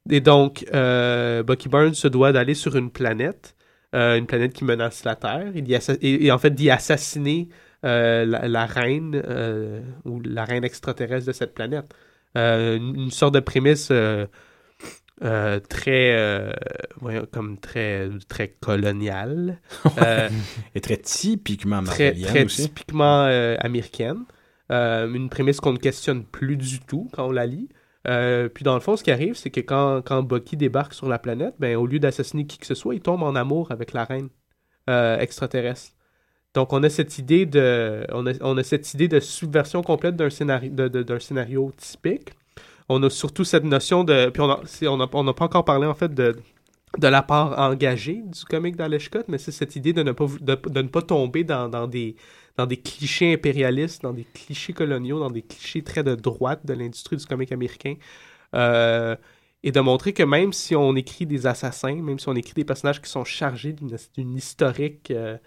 Et donc, euh, Bucky Barnes se doit d'aller sur une planète, euh, une planète qui menace la Terre, et, et- et en fait d'y assassiner euh, la, la reine ou la reine extraterrestre de cette planète. Une, une sorte de prémisse très, voyons, comme très, très coloniale. <laughs> Et très typiquement très, marvelienne très aussi. typiquement américaine. Euh, une prémisse qu'on ne questionne plus du tout quand on la lit. Euh, puis dans le fond, ce qui arrive, c'est que quand, quand Bucky débarque sur la planète, ben, au lieu d'assassiner qui que ce soit, il tombe en amour avec la reine euh, extraterrestre. Donc on a cette idée de, on a, subversion complète d'un scénario, scénario typique. On a surtout cette notion de, puis on n'a pas encore parlé en fait de, la part engagée du d'Alex Scott, mais c'est cette idée de ne pas, vou- de, de ne pas tomber dans, dans des, dans des clichés impérialistes, dans des clichés coloniaux, dans des clichés très de droite de l'industrie du comic américain. Euh, et de montrer que même si on écrit des assassins, même si on écrit des personnages qui sont chargés d'une historique euh,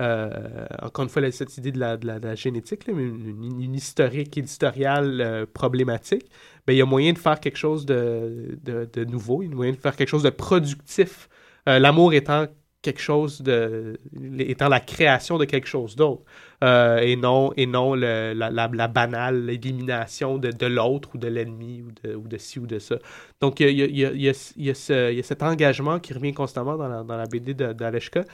euh, encore une fois, cette idée de la, génétique, là, une, une- historique éditoriale problématique, ben, il y a moyen de faire quelque chose de, nouveau, il y a moyen de faire quelque chose de productif. L'amour étant quelque chose de. étant la création de quelque chose d'autre. Euh, et non, et non le- la, la- banale élimination de, de l'autre ou de l'ennemi ou de, ou de ci ou de ça. Donc, il y a, il y a- il y a- il y a cet engagement qui revient constamment dans la, dans la BD d'Aleshka.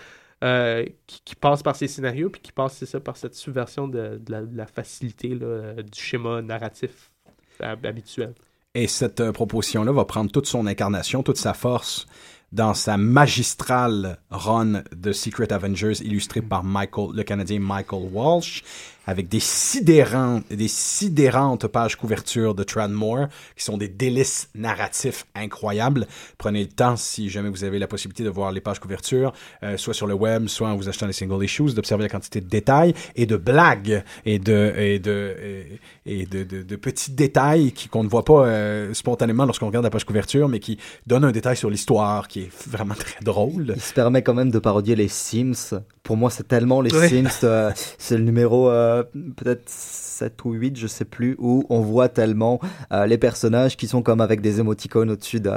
euh, qui, qui passe par ces scénarios, puis qui passe, ça, par cette subversion de, de la, de la facilité là, euh, du schéma narratif hab- habituel. Et cette euh, proposition-là va prendre toute son incarnation, toute sa force dans sa magistrale run de Secret Avengers illustrée par Michael, le Canadien Michael Walsh, avec des sidérantes, des sidérantes pages couverture de Tranmore, qui sont des délices narratifs incroyables. Prenez le temps, si jamais vous avez la possibilité de voir les pages couverture, euh, soit sur le web, soit en vous achetant les single issues, d'observer la quantité de détails et de blagues et de, et de, et, et de, de, de petits détails qui, qu'on ne voit pas euh, spontanément lorsqu'on regarde la page couverture, mais qui donnent un détail sur l'histoire qui est vraiment très drôle. Il se permet quand même de parodier les Sims. Pour moi, c'est tellement les Ouais. Sims. euh, c'est le numéro euh, peut-être 7 ou 8, je sais plus, où on voit tellement euh, les personnages qui sont comme avec des émoticônes au-dessus de,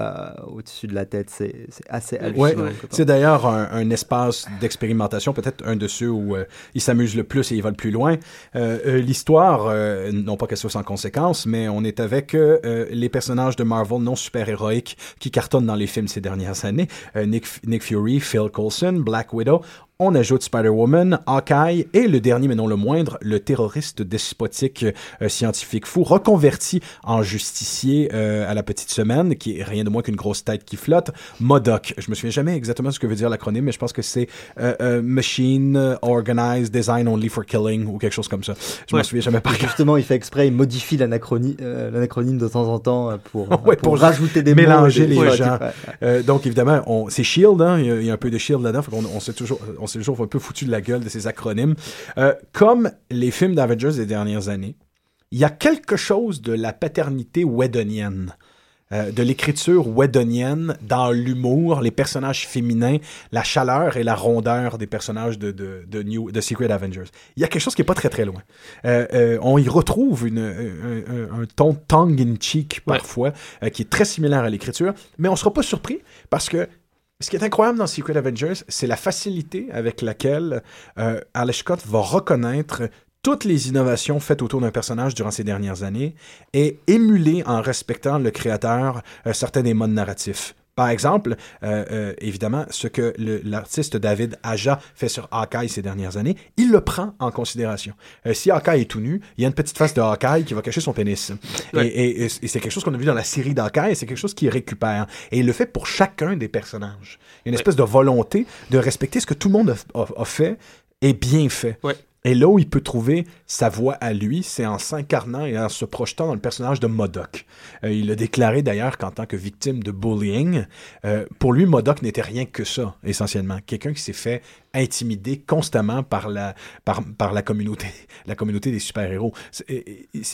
au-dessus de la tête. C'est assez hallucinant. Ouais, c'est d'ailleurs un, un espace d'expérimentation, peut-être un de ceux où euh, ils s'amusent le plus et ils vont le plus loin. Euh, euh, L'histoire, euh, non pas qu'elle soit sans conséquence, mais on est avec euh, euh, les personnages de Marvel non super-héroïques qui cartonnent dans les films ces dernières années. Euh, Nick, Nick Fury, Phil Coulson, Black Widow. On ajoute Spider-Woman, Hawkeye et le dernier mais non le moindre, le terroriste despotique euh, scientifique fou reconverti en justicier euh, à la petite semaine, qui est rien de moins qu'une grosse tête qui flotte, MODOK. Je me souviens jamais exactement ce que veut dire l'acronyme, mais je pense que c'est euh, euh, Machine Organized Design Only for Killing ou quelque chose comme ça. Je me Ouais. souviens jamais par. Justement, il fait exprès, il modifie euh, l'anacronyme de temps en temps pour, <laughs> Ouais, pour, pour rajouter des mots. mélanger et des- les Ouais, gens. Euh, donc évidemment, on, c'est Shield, hein, il, y a, un peu de Shield là-dedans, qu'on- on s'est toujours, on s'est toujours un peu foutu de la gueule de ces acronymes. Euh, comme les films d'Avengers des dernières années, il y a quelque chose de la paternité wedonienne. euh, de l'écriture wedonienne dans l'humour, les personnages féminins, la chaleur et la rondeur des personnages de, de, de, New, de Secret Avengers. Il y a quelque chose qui est pas très très loin. Euh, euh, on y retrouve une, un, un- un ton tongue-in-cheek parfois, qui est très similaire à l'écriture, mais on sera pas surpris parce que ce qui est incroyable dans Secret Avengers, c'est la facilité avec laquelle euh, Scott va reconnaître toutes les innovations faites autour d'un personnage durant ces dernières années et émuler en respectant le créateur euh, certains des modes narratifs. Par exemple, euh, euh, évidemment, ce que l'artiste David Aja fait sur Hawkeye ces dernières années, il le prend en considération. Euh, si Hawkeye est tout nu, il y a une petite face de Hawkeye qui va cacher son pénis. Et- Ouais. Et, et- et c'est quelque chose qu'on a vu dans la série d'Hawkeye, c'est quelque chose qu'il récupère. Et il le fait pour chacun des personnages. Il y a une espèce de volonté de respecter ce que tout le monde a, a- a fait et bien fait. Ouais. Et là où il peut trouver sa voix à lui, c'est en s'incarnant et en se projetant dans le personnage de Modoc. Euh, il a déclaré d'ailleurs qu'en tant que victime de bullying, euh, pour lui, Modoc n'était rien que ça, essentiellement. Quelqu'un qui s'est fait intimider constamment par la, par, par la communauté, <laughs> la communauté des super-héros.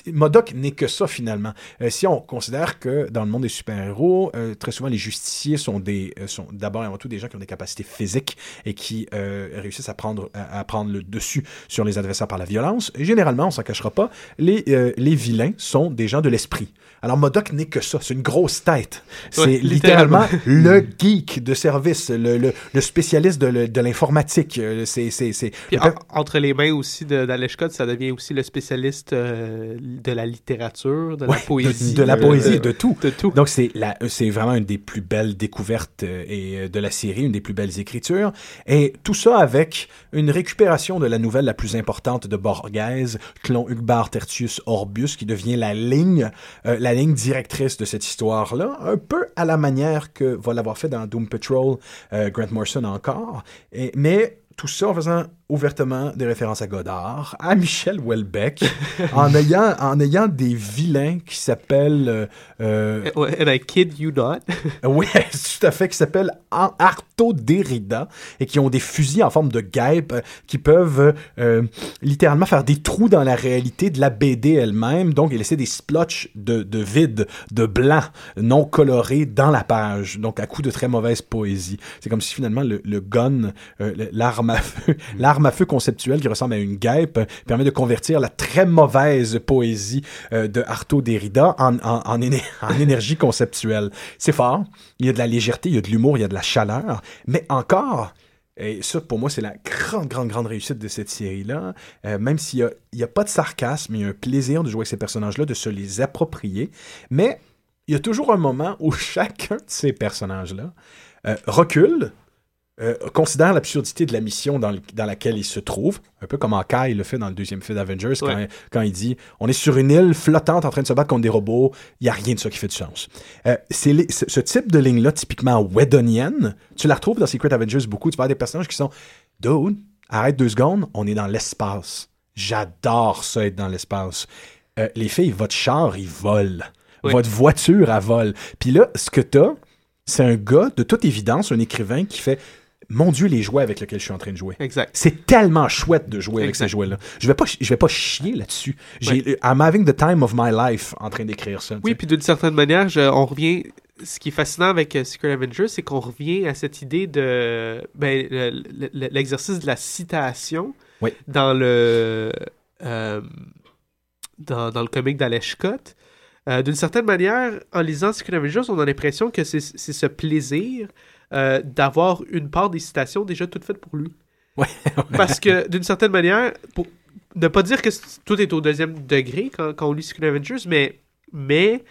Modoc n'est que ça, finalement. Euh, si on considère que dans le monde des super-héros, très souvent, les justiciers sont des, sont d'abord et avant tout des gens qui ont des capacités physiques et qui réussissent à prendre, à, à prendre le dessus sur les adversaires par la violence. Et généralement, on s'en cachera pas, les, euh, les vilains sont des gens de l'esprit. Alors, Modoc n'est que ça. C'est une grosse tête. C'est Ouais, littéralement, littéralement. <laughs> le geek de service, le, le, le spécialiste de, de l'informatique. Euh, C'est, c'est, en- entre les mains aussi Scott, ça devient aussi le spécialiste euh, de la littérature, de Ouais, la poésie. De, de la poésie, de tout. de tout. Donc, c'est, la, c'est vraiment une des plus belles découvertes et, de la série, une des plus belles écritures. Et tout ça avec une récupération de la nouvelle la plus importante de Borghese, Clon Ugbart Tertius Orbus, qui devient la ligne, euh, la ligne directrice de cette histoire-là, un peu à la manière que va l'avoir fait dans Doom Patrol euh, Grant Morrison encore. Mais tout ça en faisant ouvertement des références à Godard, à Michel Houellebecq, <laughs> en ayant, en ayant des vilains qui s'appellent... euh, euh, Ouais, and I kid you not. <laughs> oui, tout à fait, qui s'appellent Arto Derrida et qui ont des fusils en forme de guêpe euh, qui peuvent euh, littéralement faire des trous dans la réalité de la BD elle-même. Donc, il laisser des splotches de, de vide, de blanc, non coloré dans la page. Donc, à coup de très mauvaise poésie. C'est comme si finalement le, le gun, euh, l'arme à feu, <laughs> l'arme arme à feu conceptuelle qui ressemble à une guêpe euh, permet de convertir la très mauvaise poésie euh, de Artaud Derrida en, en, en, éner- <laughs> en énergie conceptuelle. C'est fort. Il y a de la légèreté, il y a de l'humour, il y a de la chaleur. Mais encore, et ça, pour moi, c'est la grande, grande, grande réussite de cette série-là. Euh, même s'il n'y a, pas de sarcasme, il y a un plaisir de jouer avec ces personnages-là, de se les approprier. Mais il y a toujours un moment où <laughs> chacun de ces personnages-là recule, euh, considère l'absurdité de la mission dans, le- dans laquelle il se trouve, un peu comme Hawkeye le fait dans le deuxième film d'Avengers, quand, Ouais. quand il dit on est sur une île flottante en train de se battre contre des robots, il n'y a rien de ça qui fait du sens. Euh, c'est ce, type de ligne-là, typiquement Whedonienne, tu la retrouves dans Secret Avengers beaucoup. Tu vas avoir des personnages qui sont Dude, arrête deux secondes, on est dans l'espace. J'adore ça être dans l'espace. Euh, les filles, votre char, il vole. Oui. Votre voiture, elle vole. Puis là, ce que t'as, c'est un gars, de toute évidence, un écrivain qui fait Mon Dieu, les jouets avec lesquels je suis en train de jouer. Exact. C'est tellement chouette de jouer avec ces jouets-là. Je vais pas, je vais pas chier là-dessus. J'ai, I'm having the time of my life en train d'écrire ça. Oui, puis d'une certaine manière, je- on revient. Ce qui est fascinant avec euh, Secret Avengers, c'est qu'on revient à cette idée de ben, le- le- l'exercice de la citation Oui. dans le euh, dans, dans le comic d'Alex Scott. Euh, D'une certaine manière, en lisant Secret Avengers, on a l'impression que c'est ce plaisir euh, d'avoir une part des citations déjà toutes faites pour lui. Ouais. Parce que d'une certaine manière, pour ne pas dire que tout est au deuxième degré quand, quand on lit Secret Avengers, mais, mais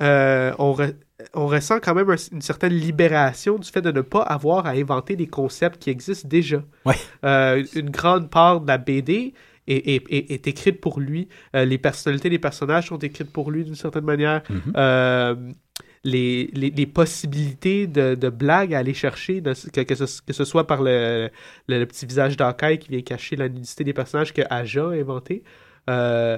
euh, on, re- on ressent quand même un- une certaine libération du fait de ne pas avoir à inventer des concepts qui existent déjà. Ouais. Euh, une grande part de la BD est, est- est- est écrite pour lui. Euh, les personnalités des personnages sont écrites pour lui d'une certaine manière. Mhm. Euh, les, les, les possibilités de, de blagues à aller chercher, de- que, que, ce, que ce soit par le, le, le petit visage d'Hawkeye qui vient cacher la nudité des personnages que Aja a inventé. Euh,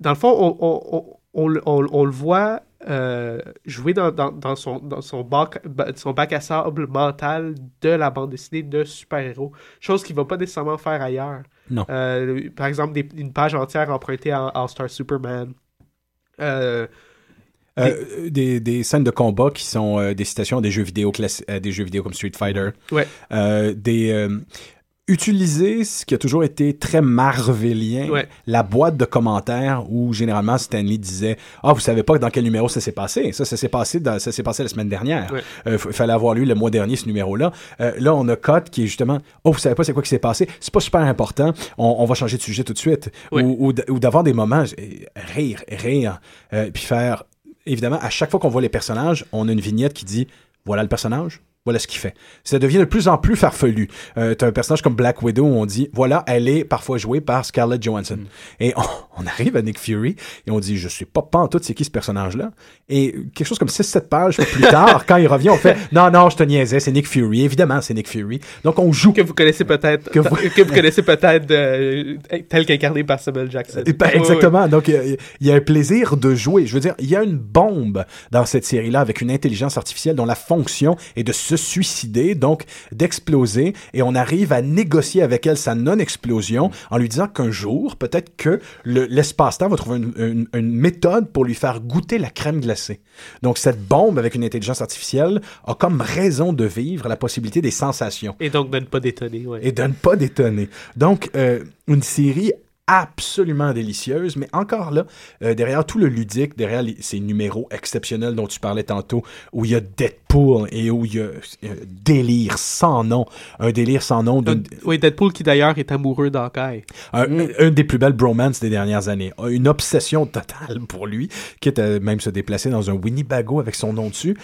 dans le fond, on, on, on, on le- voit euh, jouer dans, dans, dans son, dans son, bac, ba- son bac à sable mental de la bande dessinée de super-héros. Chose qu'il va pas nécessairement faire ailleurs. Non. Euh, par exemple, des- une page entière empruntée à All-Star Superman. Euh, Euh, des, des scènes de combat qui sont euh, des citations à des jeux vidéo classi- à des jeux vidéo comme Street Fighter. Ouais. Euh, des euh, utiliser ce qui a toujours été très marvelien, Ouais. la boîte de commentaires où généralement Stanley disait ah vous savez pas dans quel numéro ça s'est passé ça ça s'est passé dans- ça s'est passé la semaine dernière Ouais. Euh, f- fallait avoir lu le mois dernier ce numéro là là on a Cott qui est justement oh vous savez pas c'est quoi qui s'est passé c'est pas super important on, on va changer de sujet tout de suite Ouais. ou, d'avoir des moments euh, rire rire euh, puis faire évidemment, à chaque fois qu'on voit les personnages, on a une vignette qui dit voilà le personnage, voilà ce qu'il fait. Ça devient de plus en plus farfelu. Euh, T'as un personnage comme Black Widow où on dit voilà, elle est parfois jouée par Scarlett Johansson. Et on, on arrive à Nick Fury et on dit je sais pas tout c'est qui ce personnage-là. Et quelque chose comme 6-7 pages plus tard, <laughs> quand il revient, on fait non, non, je te niaisais, c'est Nick Fury. Évidemment, c'est Nick Fury. Donc on joue. que vous connaissez peut-être Que vous- que vous connaissez peut-être euh, tel qu'incarné par Samuel Jackson. Eh ben, exactement. Donc, il y, a- il y a un plaisir de jouer. Je veux dire, il y a une bombe dans cette série-là avec une intelligence artificielle dont la fonction est de se suicider, donc d'exploser, et on arrive à négocier avec elle sa non-explosion en lui disant qu'un jour, peut-être que le- l'espace-temps va trouver une, une- une méthode pour lui faire goûter la crème glacée. Donc, cette bombe avec une intelligence artificielle a comme raison de vivre la possibilité des sensations Et donc de ne pas détonner. Ouais. et de ne pas détonner. Donc, euh, une série absolument délicieuse, mais encore là, euh, derrière tout le ludique, derrière les- ces numéros exceptionnels dont tu parlais tantôt, où il y a Deadpool et où il y a euh, délire sans nom, un délire sans nom, Oui, Deadpool qui d'ailleurs est amoureux d'Hawkeye. un, un des plus belles bromances des dernières années, a une obsession totale pour lui, quitte à même se déplacer dans un Winnebago avec son nom dessus.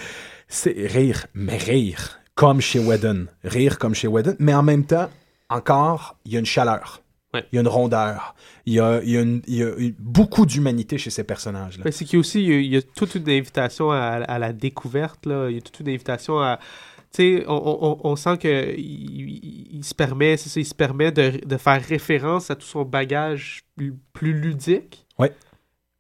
C'est rire, mais rire, comme chez Whedon. Rire comme chez Whedon, mais en même temps, encore, il y a une chaleur. Ouais. Il y a une rondeur. Il y a, il y a une- il y a beaucoup d'humanité chez ces personnages-là. Mais c'est qu'il y a aussi il y a, toute une invitation à, à la découverte. Là. Il y a toute une invitation à. Tu sais, on, on, on sent que il, se permet, c'est ça, il se permet de, de faire référence à tout son bagage plus, plus ludique. Ouais.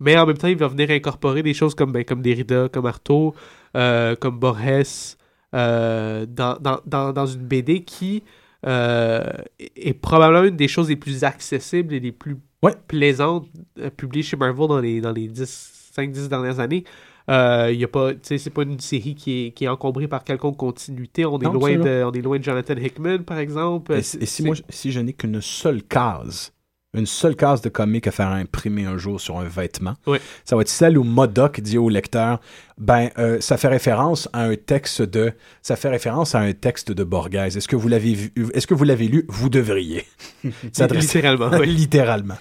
Mais en même temps, il va venir incorporer des choses comme, ben, comme Derrida, comme Artaud, euh, comme Borges, euh, dans, dans, dans, dans une BD qui euh, est probablement une des choses les plus accessibles et les plus Ouais. plaisantes euh, publiées chez Marvel dans les, dans les 5-10 dernières années. Euh, il y a pas, c'est pas une série qui est, qui est encombrée par quelconque continuité. On est, Non, loin de, on est loin de Jonathan Hickman, par exemple. Et, si moi, si je n'ai qu'une seule case, une seule case de comique à faire imprimer un jour sur un vêtement, Oui. ça va être celle où Modoc dit au lecteur, ben, euh, ça fait référence à un texte de, ça fait référence à un texte de Borges. Est-ce que vous l'avez vu, est-ce que vous l'avez lu? Vous devriez. <laughs> Littéralement, oui. <laughs> Littéralement.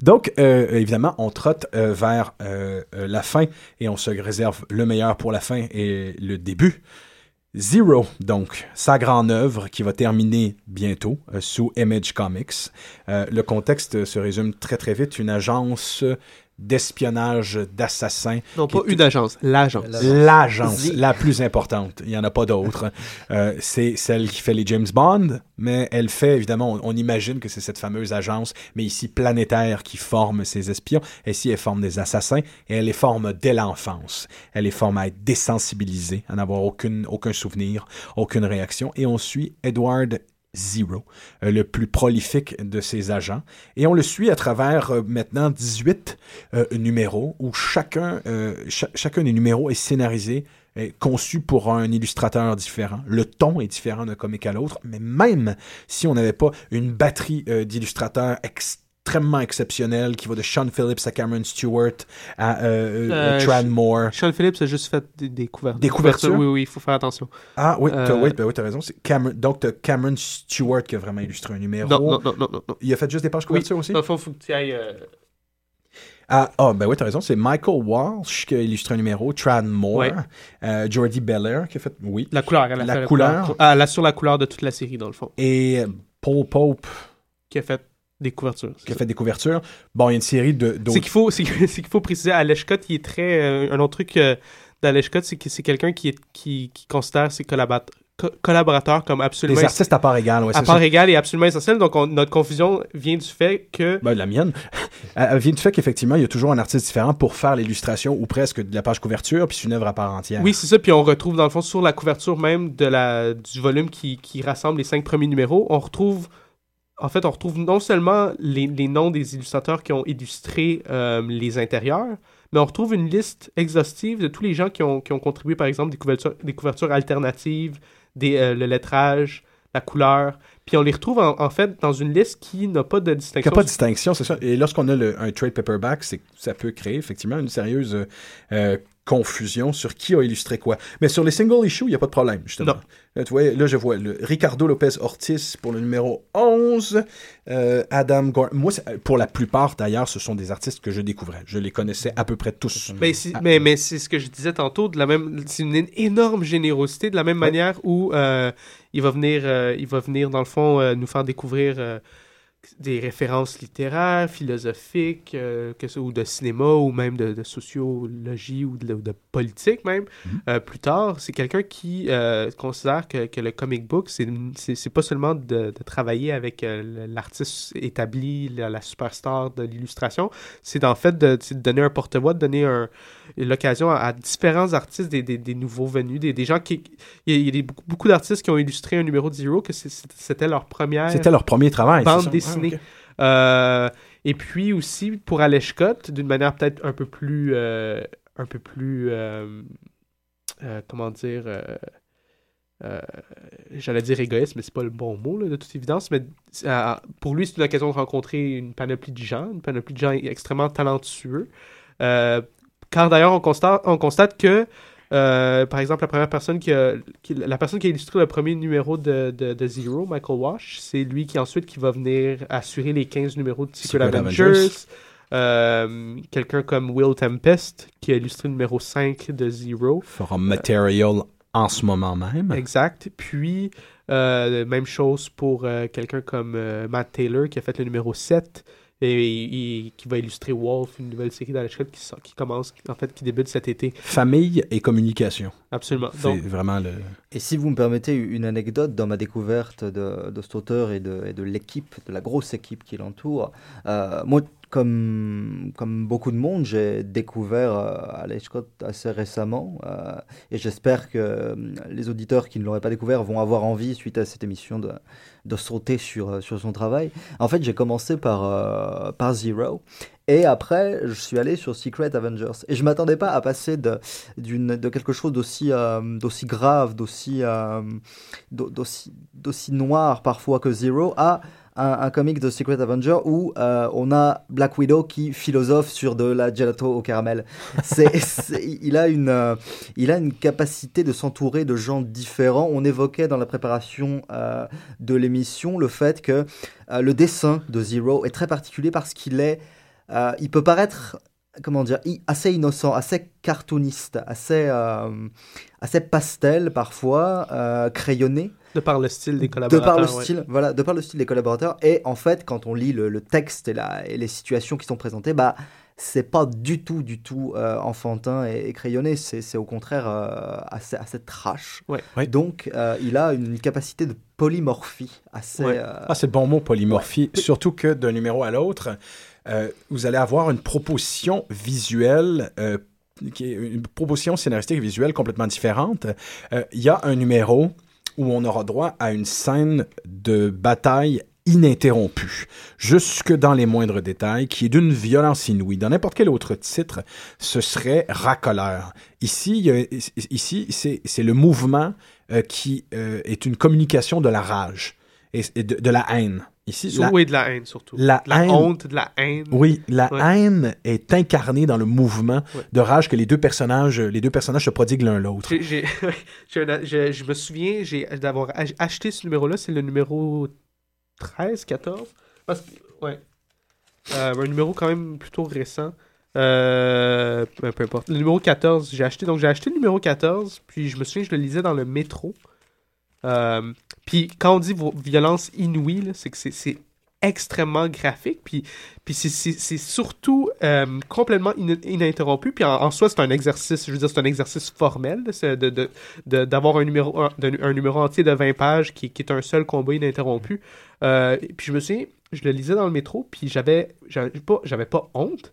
Donc, euh, évidemment, on trotte euh, vers euh, euh, la fin et on se réserve le meilleur pour la fin et le début. Zero, donc, sa grande œuvre qui va terminer bientôt euh, sous Image Comics. Euh, le contexte se résume très très vite. Une agence d'espionnage d'assassins. Non, pas une agence, l'agence. L'agence, The- la plus importante. Il n'y en a pas d'autre. Euh, c'est celle qui fait les James Bond, mais elle fait, évidemment, on, on imagine que c'est cette fameuse agence, mais ici planétaire, qui forme ces espions. Ici, elle forme des assassins et elle les forme dès l'enfance. Elle les forme à être désensibilisés, à n'avoir aucune, aucun souvenir, aucune réaction. Et on suit Edward Zero, euh, le plus prolifique de ses agents. Et on le suit à travers euh, maintenant 18 euh, numéros où chacun, euh, cha- chacun des numéros est scénarisé, est conçu pour un illustrateur différent. Le ton est différent d'un comique à l'autre, mais même si on n'avait pas une batterie d'illustrateurs exceptionnelle qui va de Sean Phillips à Cameron Stewart à euh, euh, Euh, Tran Moore. Sean Phillips a juste fait des, des couvertures. Des couvertures? Oui, oui, il faut faire attention. Ah oui, t'as, Euh, oui, ben oui, raison. Cameron, donc, t'as Cameron Stewart qui a vraiment illustré un numéro. Non, non, non, non, non. non. Il a fait juste des pages Oui, couverture aussi? dans le fond, faut que tu ailles. Ah, ah, ben oui, t'as raison. C'est Michael Walsh qui a illustré un numéro, Tran Moore, Ouais. euh, Jordi Bellaire qui a fait, oui, La couleur, elle a La fait couleur. Ah, elle assure la couleur de toute la série, dans le fond. et Paul Pope Qui a fait des couvertures. qui a fait des couvertures. Bon, il y a une série de d'autres- C'est qu'il faut, <laughs> qu'il faut préciser, Alex Scott, il est très. euh, un autre truc euh, d'Alex Scott, c'est que c'est quelqu'un qui, est, qui, qui considère ses collaborateurs comme absolument. des artistes à part égale, ouais, à part égale et absolument essentiel. Donc, on- notre confusion vient du fait que. Ben, la mienne. <laughs> Elle elle vient du fait qu'effectivement, il y a toujours un artiste différent pour faire l'illustration ou presque de la page couverture, puis c'est une œuvre à part entière. Oui, c'est ça. Puis on retrouve, dans le fond, sur la couverture même de la, du volume qui, qui rassemble les cinq premiers numéros, on retrouve. En fait, on retrouve non seulement les, les noms des illustrateurs qui ont illustré euh, les intérieurs, mais on retrouve une liste exhaustive de tous les gens qui ont, qui ont contribué, par exemple, des couvertures, des couvertures alternatives, des, euh, le lettrage, la couleur. Puis on les retrouve, en, fait, dans une liste qui n'a pas de distinction. a pas de distinction, c'est ça. Et lorsqu'on a le- un trade paperback, ça peut créer effectivement une sérieuse euh, confusion sur qui a illustré quoi. Mais sur les single issues, il n'y a pas de problème, justement. Non. Là, tu vois, là, je vois le Ricardo Lopez Ortiz pour le numéro 11, euh, Adam Gordon. Moi, pour la plupart, d'ailleurs, ce sont des artistes que je découvrais. Je les connaissais à peu près tous. Mais, c'est- Ah. mais, mais c'est ce que je disais tantôt, de la même, c'est une énorme générosité, de la même manière où euh, il, va venir, euh, il va venir, dans le fond, euh, nous faire découvrir euh, des références littéraires, philosophiques, euh, que ce- ou de cinéma, ou même de, de sociologie, ou de, de politique même, euh, plus tard. C'est quelqu'un qui euh, considère que, que le comic book, c'est pas seulement de, de travailler avec l'artiste établi, la, la superstar de l'illustration, c'est en fait de, donner un porte-voix, de donner un, l'occasion à, à différents artistes, des, des, des nouveaux venus, des, des gens qui... Il y a, beaucoup, beaucoup d'artistes qui ont illustré un numéro de Zero, que c'était leur première C'était leur premier travail. bande Ah. Euh, et puis aussi, pour Alex Scott, d'une manière peut-être un peu plus... euh, un peu plus... euh, comment dire... euh, J'allais dire égoïste, mais c'est pas le bon mot, là, de toute évidence. Mais euh, pour lui, c'est une occasion de rencontrer une panoplie de gens, une panoplie de gens extrêmement talentueux. Euh, car d'ailleurs, on constate, on constate que, euh, par exemple, la première personne qui a, qui- la personne qui a illustré le premier numéro de, de, de Zero, Michael Wash, c'est lui qui ensuite qui va venir assurer les 15 numéros de Secret, Secret Avengers. Avengers. Euh, Quelqu'un comme Will Tempest qui a illustré le numéro 5 de Zero. Forum Material en ce moment même. Exact. Puis, euh, même chose pour quelqu'un comme Matt Taylor qui a fait le numéro 7 et, et qui va illustrer Wolf, une nouvelle série d'Alex Scott qui, qui commence, en fait, qui débute cet été. Famille et communication. Absolument. C'est Donc, vraiment le. Et si vous me permettez une anecdote dans ma découverte de, de cet auteur et de, et de l'équipe, de la grosse équipe qui l'entoure, euh, moi, comme, beaucoup de monde, j'ai découvert euh, Alex Scott assez récemment euh, et j'espère que euh, les auditeurs qui ne l'auraient pas découvert vont avoir envie, suite à cette émission, de, sauter sur, euh, son travail. En fait, j'ai commencé par, euh, Zero Et après, je suis allé sur Secret Avengers. Et je m'attendais pas à passer de, quelque chose d'aussi, euh, grave, d'aussi, euh, d'au- d'aussi, d'aussi noir parfois que Zero à un, un comic de Secret Avenger où euh, on a Black Widow qui philosophe sur de la gelato au caramel. <laughs> C'est, il, a une, euh, il a une capacité de s'entourer de gens différents. On évoquait dans la préparation euh, de l'émission le fait que le dessin de Zero est très particulier parce qu'il est, il peut paraître, comment dire, assez innocent, assez cartooniste, assez, euh, assez pastel parfois, euh, crayonné. De par le style des De collaborateurs. par le ouais. style, voilà, de par le style des collaborateurs. Et en fait, quand on lit le, le texte et, la, et les situations qui sont présentées, bah, c'est pas du tout, du tout euh, enfantin et, et crayonné. C'est c'est au contraire euh, assez, assez trash. Ouais. Ouais. Donc, euh, il a une capacité de polymorphie assez. Ouais. euh, Ah, c'est le bon mot, polymorphie. Surtout que d'un numéro à l'autre, euh, vous allez avoir une proposition visuelle, euh, qui est une proposition scénaristique et visuelle complètement différente. Euh, Il y a un numéro où on aura droit à une scène de bataille ininterrompue, jusque dans les moindres détails, qui est d'une violence inouïe. Dans n'importe quel autre titre, ce serait racoleur. Ici, ici c'est le mouvement euh, qui euh, est une communication de la rage et, et de, de la haine. Ici, la- Oui, de la haine surtout. la de la haine- honte, de la haine. oui, la Ouais. haine est incarnée dans le mouvement Ouais. de rage que les deux personnages, les deux personnages se prodiguent l'un l'autre. <laughs> Je, me souviens j'ai- d'avoir ach- acheté ce numéro-là, c'est le numéro 13, 14. Parce que, ouais. Euh, un numéro quand même plutôt récent. Euh, peu, peu importe. Le numéro 14, j'ai acheté. Donc j'ai acheté le numéro 14, puis je me souviens, je le lisais dans le métro. Euh, puis quand on dit violence inouïe, c'est que c'est- extrêmement graphique, puis, puis c'est- surtout euh, complètement in- ininterrompu, puis en, soi c'est un exercice, je veux dire c'est un exercice formel, c'est de- d'avoir un numéro, un, numéro entier de 20 pages qui, est un seul combat ininterrompu. Euh, puis je me souviens, je le lisais dans le métro, puis j'avais pas, j'avais pas honte,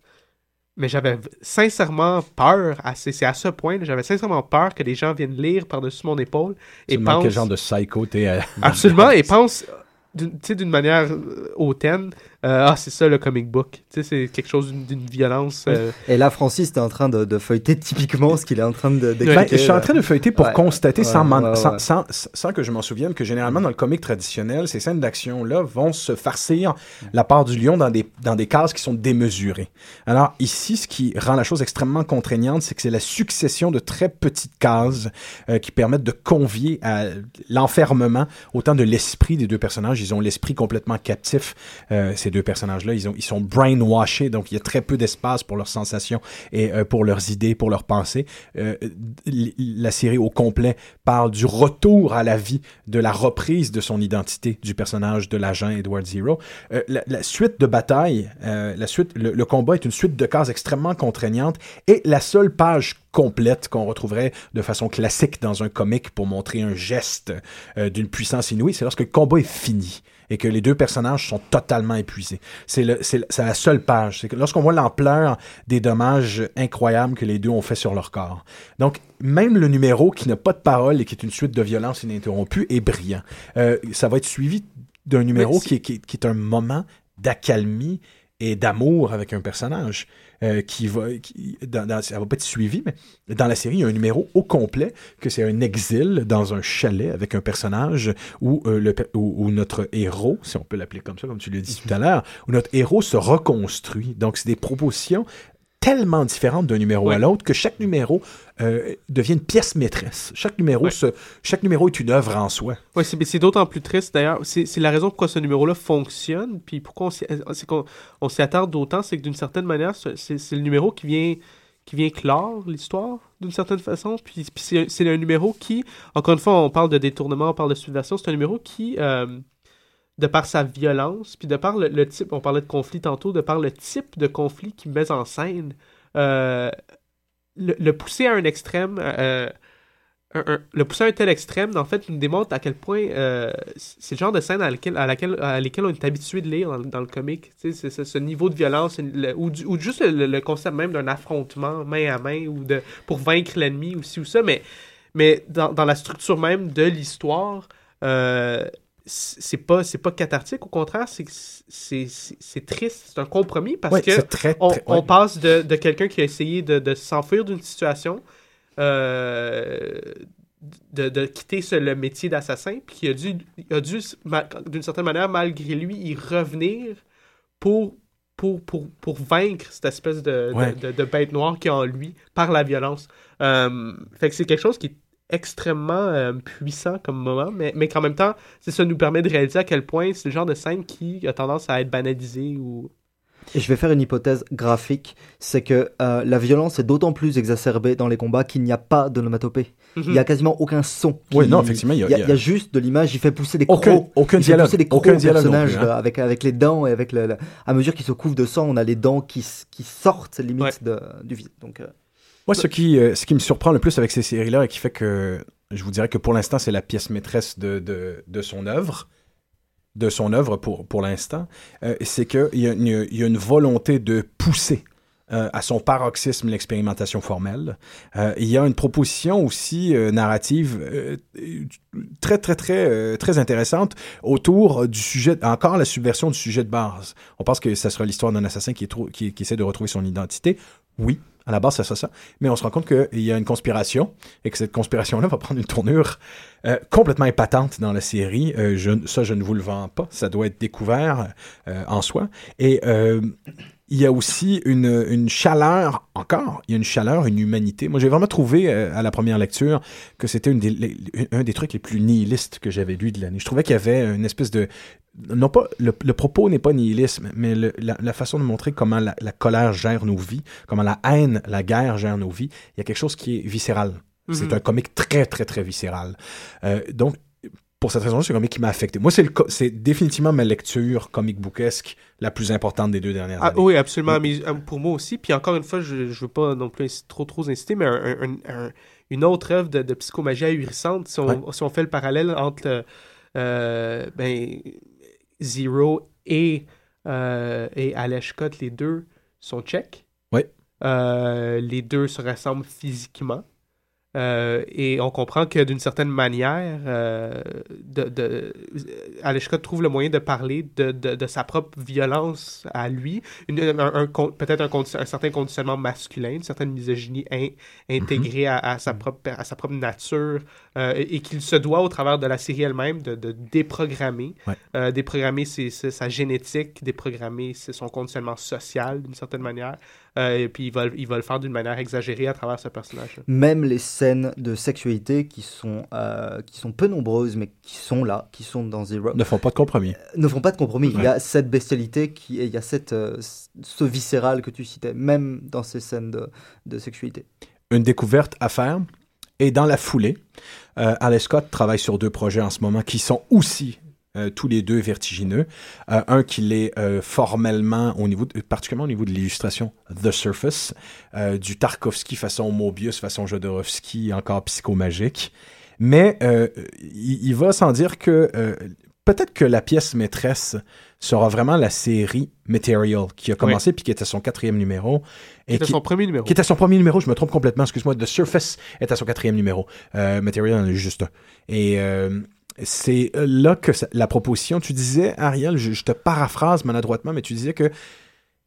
mais j'avais sincèrement peur, c'est à ce point, j'avais sincèrement peur que les gens viennent lire par-dessus mon épaule et pensent... quel genre de psycho t'es. euh, Absolument, <laughs> et pense d'une tu sais, d'une manière euh, hautaine, euh, ah, c'est ça le comic book. Tu sais, c'est quelque chose d'une- violence. euh, Et là, Francis est en train de, de feuilleter typiquement ce qu'il est en train de Ben, d'expliquer. je suis en train de feuilleter pour Ouais. constater sans, Ouais, m'en- ouais, ouais. sans, sans- sans que je m'en souvienne que généralement dans le comic traditionnel, ces scènes d'action-là vont se farcir la part du lion dans des, dans des cases qui sont démesurées. Alors ici, ce qui rend la chose extrêmement contraignante, c'est que c'est la succession de très petites cases euh, qui permettent de convier à l'enfermement autant de l'esprit des deux personnages. Ils ont l'esprit complètement captif, euh, ces deux personnages-là. Ils, ont, ils sont brainwashés, donc il y a très peu d'espace pour leurs sensations et euh, pour leurs idées, pour leurs pensées. Euh, la série au complet parle du retour à la vie, de la reprise de son identité du personnage de l'agent Edward Zero. Euh, la, suite de bataille, la suite, le, combat est une suite de cases extrêmement contraignante et la seule page complète qu'on retrouverait de façon classique dans un comic pour montrer un geste d'une puissance inouïe, c'est lorsque le combat est fini et que les deux personnages sont totalement épuisés. C'est la seule page. C'est que lorsqu'on voit l'ampleur des dommages incroyables que les deux ont fait sur leur corps. Donc, même le numéro qui n'a pas de parole et qui est une suite de violence ininterrompue est brillant. Euh, ça va être suivi d'un numéro Mais qui est, qui, est, qui est un moment d'accalmie et d'amour avec un personnage euh, qui va qui, dans, dans- ça va pas être suivi mais dans la série il y a un numéro au complet que c'est un exil dans un chalet avec un personnage où, euh, le, où notre héros si on peut l'appeler comme ça comme tu l'as dit tout à l'heure où notre héros se reconstruit. Donc c'est des propositions tellement différentes d'un numéro à Oui. l'autre que chaque numéro euh, devient une pièce maîtresse chaque numéro Oui. se, chaque numéro est une œuvre en soi Ouais, c'est c'est d'autant plus triste d'ailleurs. C'est la raison pourquoi ce numéro-là fonctionne, puis pourquoi on s'y c'est qu'on- on s'y attarde d'autant, c'est que d'une certaine manière, c'est le numéro qui vient qui vient clore l'histoire d'une certaine façon. Puis, c'est un numéro qui, encore une fois, on parle de détournement, on parle de subversion, c'est un numéro qui, euh, de par sa violence, puis de par le, type, on parlait de conflit tantôt, de par le type de conflit qu'il met en scène, euh, le, pousser à un extrême, euh, le pousser à un tel extrême, en fait, nous démontre à quel point euh, c'est le genre de scène à laquelle, à laquelle, à laquelle on est habitué de lire dans, le comic. C'est c'est ce niveau de violence, le- ou, du- ou juste le, concept même d'un affrontement main à main, ou de pour vaincre l'ennemi, ou ci ou ça, mais, mais dans, dans la structure même de l'histoire, c'est pas c'est pas cathartique au contraire c'est c'est c'est triste c'est un compromis parce Ouais, que très, on, passe de, de quelqu'un qui a essayé de, de s'enfuir d'une situation euh, de, de quitter ce- le métier d'assassin puis qui a dû a d'une certaine manière malgré lui y revenir pour pour, pour, pour vaincre cette espèce Ouais. de bête noire qui est en lui par la violence. Euh, fait que c'est quelque chose qui est extrêmement euh, puissant comme moment, mais, mais qu'en même temps, c'est ça nous permet de réaliser à quel point c'est le genre de scène qui a tendance à être banalisé ou... Et je vais faire une hypothèse graphique, c'est que euh, la violence est d'autant plus exacerbée dans les combats qu'il n'y a pas d'onomatopée. Il y a quasiment aucun son. Oui, non, effectivement, il y a- il y, a, il y a- juste de l'image, il fait pousser des Aucun- crocs. aucun il fait dialogue, pousser des crocs aucun au dialogue non personnage plus, hein. avec, avec les dents et avec le, le- à mesure qu'il se couvre de sang, on a les dents qui, qui sortent limite Ouais. de, du visage. Donc, euh, Moi, ce qui, euh, ce qui me surprend le plus avec ces séries-là et qui fait que je vous dirais que pour l'instant, c'est la pièce maîtresse de, son œuvre, de son œuvre pour, pour l'instant, euh, c'est qu'il y, a une- volonté de pousser euh, à son paroxysme l'expérimentation formelle. Il y a une proposition aussi narrative très, très, très, très intéressante autour du sujet, encore la subversion du sujet de base. On pense que ça sera l'histoire d'un assassin qui, est qui essaie de retrouver son identité. Oui, à la base, ça sera ça. Mais on se rend compte qu'il y a une conspiration et que cette conspiration-là va prendre une tournure euh, complètement épatante dans la série. Euh, je, ça, je ne vous le vends pas. Ça doit être découvert euh, en soi. Et il y a aussi une, une chaleur, encore, il y a une chaleur, une humanité. Moi, j'ai vraiment trouvé à la première lecture que c'était un des trucs les plus nihilistes que j'avais lu de l'année. Je trouvais qu'il y avait une espèce de... Non pas, le, le propos n'est pas nihilisme, mais le- la, la façon de montrer comment la, la colère gère nos vies, comment la haine, la guerre gère nos vies. Il y a quelque chose qui est viscéral. C'est Mhm. un comique très, très, très viscéral. Euh, donc, pour cette raison, c'est un comique qui m'a affecté. Moi, c'est c'est définitivement ma lecture comic bookesque la plus importante des deux dernières Ah, années. oui, absolument. Mais euh, pour moi aussi. Puis encore une fois, je ne veux pas non plus trop trop inciter, mais un- un- un- une autre œuvre de, de psychomagie ahurissante, si on, si on fait le parallèle entre euh, ben, Zero et, euh, et les deux sont tchèques. Oui. Euh, les deux se ressemblent physiquement. Euh, et on comprend que d'une certaine manière, euh, de, de, Aleshka trouve le moyen de parler de, de, de sa propre violence à lui, une- un, peut-être un, certain conditionnement masculin, une certaine misogynie in- intégrée à, à sa propre, à sa propre nature, euh, et, qu'il se doit au travers de la série elle-même de, de déprogrammer, Ouais. euh, déprogrammer ses- ses- sa génétique, déprogrammer ses- son conditionnement social d'une certaine manière, euh, et puis il va, il va le faire d'une manière exagérée à travers ce personnage. même les scènes de sexualité qui sont, euh, qui sont peu nombreuses, mais qui sont là, qui sont dans Zero, Ne font pas de compromis. ne font pas de compromis. Il y a cette bestialité, qui, et il y a cette, euh, ce viscéral que tu citais, même dans ces scènes de, de sexualité. Une découverte à faire. Et dans la foulée, euh, Alex Scott travaille sur deux projets en ce moment qui sont aussi euh, tous les deux vertigineux. Euh, un qui l'est euh, formellement, au niveau de- particulièrement au niveau de l'illustration, The Surface, du Tarkovsky façon Mobius, façon Jodorowsky, encore psychomagique. Mais il, il va sans dire que peut-être que la pièce maîtresse sera vraiment la série Material, qui a commencé puis qui était son quatrième numéro. C'était son premier numéro. Qui était son premier numéro, je me trompe complètement, excuse-moi. The Surface est à son quatrième numéro. Euh, Material en a juste un. Et euh, c'est là que ça- la proposition, tu disais, Ariel, je, je te paraphrase maladroitement, mais tu disais que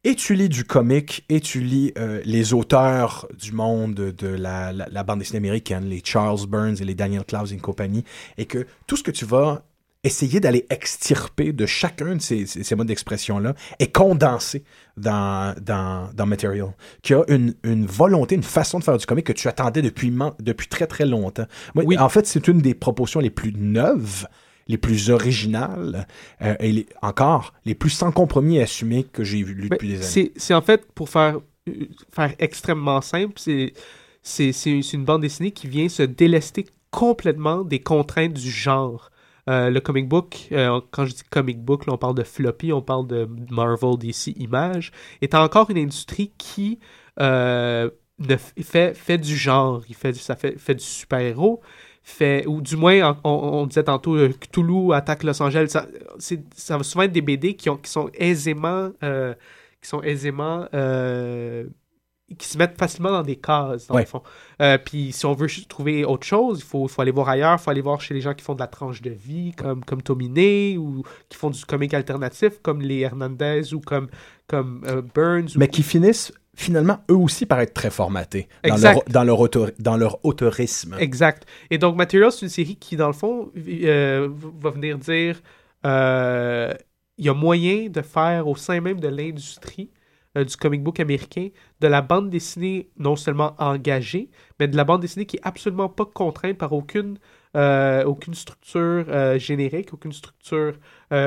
et tu lis du comique, et tu lis euh, les auteurs du monde de la, la- la bande dessinée américaine, les Charles Burns et les Daniel Clowes et compagnie, et que tout ce que tu vas essayer d'aller extirper de chacun de ces, ces- modes d'expression-là est condensé dans, dans, dans Material, qui a une, une volonté, une façon de faire du comique que tu attendais depuis, depuis très très longtemps. Moi, Oui. En fait, c'est une des propositions les plus neuves, les plus originales, euh, et les- encore les plus sans compromis assumées que j'ai Ben, depuis des années. c'est, en fait, pour faire, euh, faire extrêmement simple, c'est une bande dessinée qui vient se délester complètement des contraintes du genre. Euh, le comic book, euh, quand je dis comic book, on parle de floppy, on parle de Marvel, DC, Image, est encore une industrie qui euh, fait, fait du genre, il fait, ça fait, fait du super-héros, fait, ou du moins, on, disait tantôt, Cthulhu attaque Los Angeles, ça, ça va souvent être des BD qui, ont, qui sont aisément, qui sont aisément qui se mettent facilement dans des cases, dans Ouais. le fond. Euh, puis si on veut trouver autre chose, il faut, faut aller voir ailleurs, il faut aller voir chez les gens qui font de la tranche de vie, comme, comme Tominé, ou qui font du comique alternatif, comme les Hernandez, ou comme, comme euh, Burns. ou- Mais qui finissent finalement eux aussi par être très formatés dans leur, dans, leur dans leur autorisme. Exact. Et donc, Material, c'est une série qui, dans le fond, euh, va venir dire il y a moyen de faire au sein même de l'industrie euh, du comic book américain de la bande dessinée non seulement engagée, mais de la bande dessinée qui est absolument pas contrainte par aucune, euh, aucune structure euh, générique, aucune structure,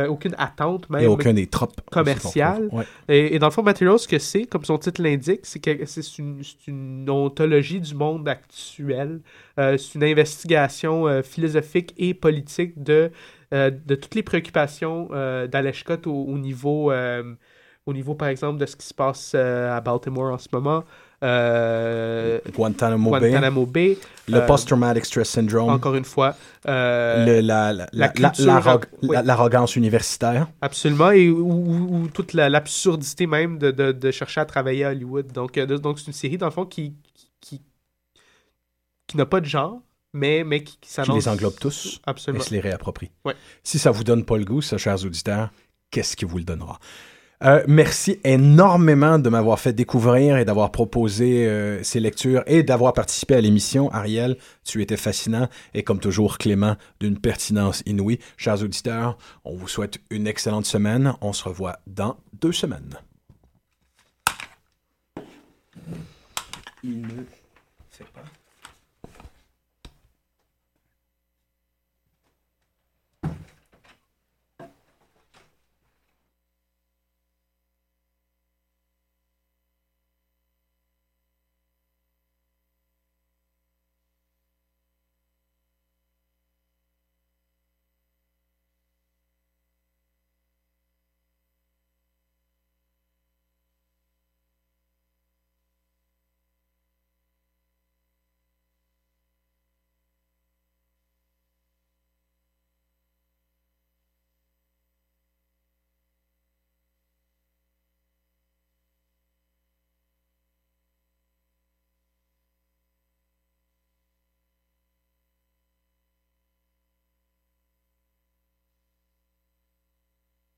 aucune attente même. Et aucun des tropes commercial. Ouais. Et, et dans le fond, Material, ce que c'est, comme son titre l'indique, c'est que c'est une, ontologie du monde actuel. C'est une investigation philosophique et politique de, de toutes les préoccupations d'Alex Scott au, au niveau, au niveau, par exemple, de ce qui se passe euh, à Baltimore en ce moment. Euh, Guantanamo, Guantanamo Bay, le Euh, post-traumatic stress syndrome, Encore une fois. euh, le- la- la- oui. l'arrogance universitaire. Absolument, et ou, ou- ou toute la- l'absurdité même de, de- de chercher à travailler à Hollywood. Donc, de- donc c'est une série, dans le fond, qui, qui, qui n'a pas de genre, mais, mais qui, qui qui les englobe tous et Absolument. se les réapproprie. Ouais. Si ça vous donne pas le goût, ça, chers auditeurs, qu'est-ce qui vous le donnera? Euh, merci énormément de m'avoir fait découvrir et d'avoir proposé euh, ces lectures et d'avoir participé à l'émission. Ariel, tu étais fascinant et comme toujours Clément d'une pertinence inouïe. Chers auditeurs, on vous souhaite une excellente semaine. On se revoit dans deux semaines. Il ne pas.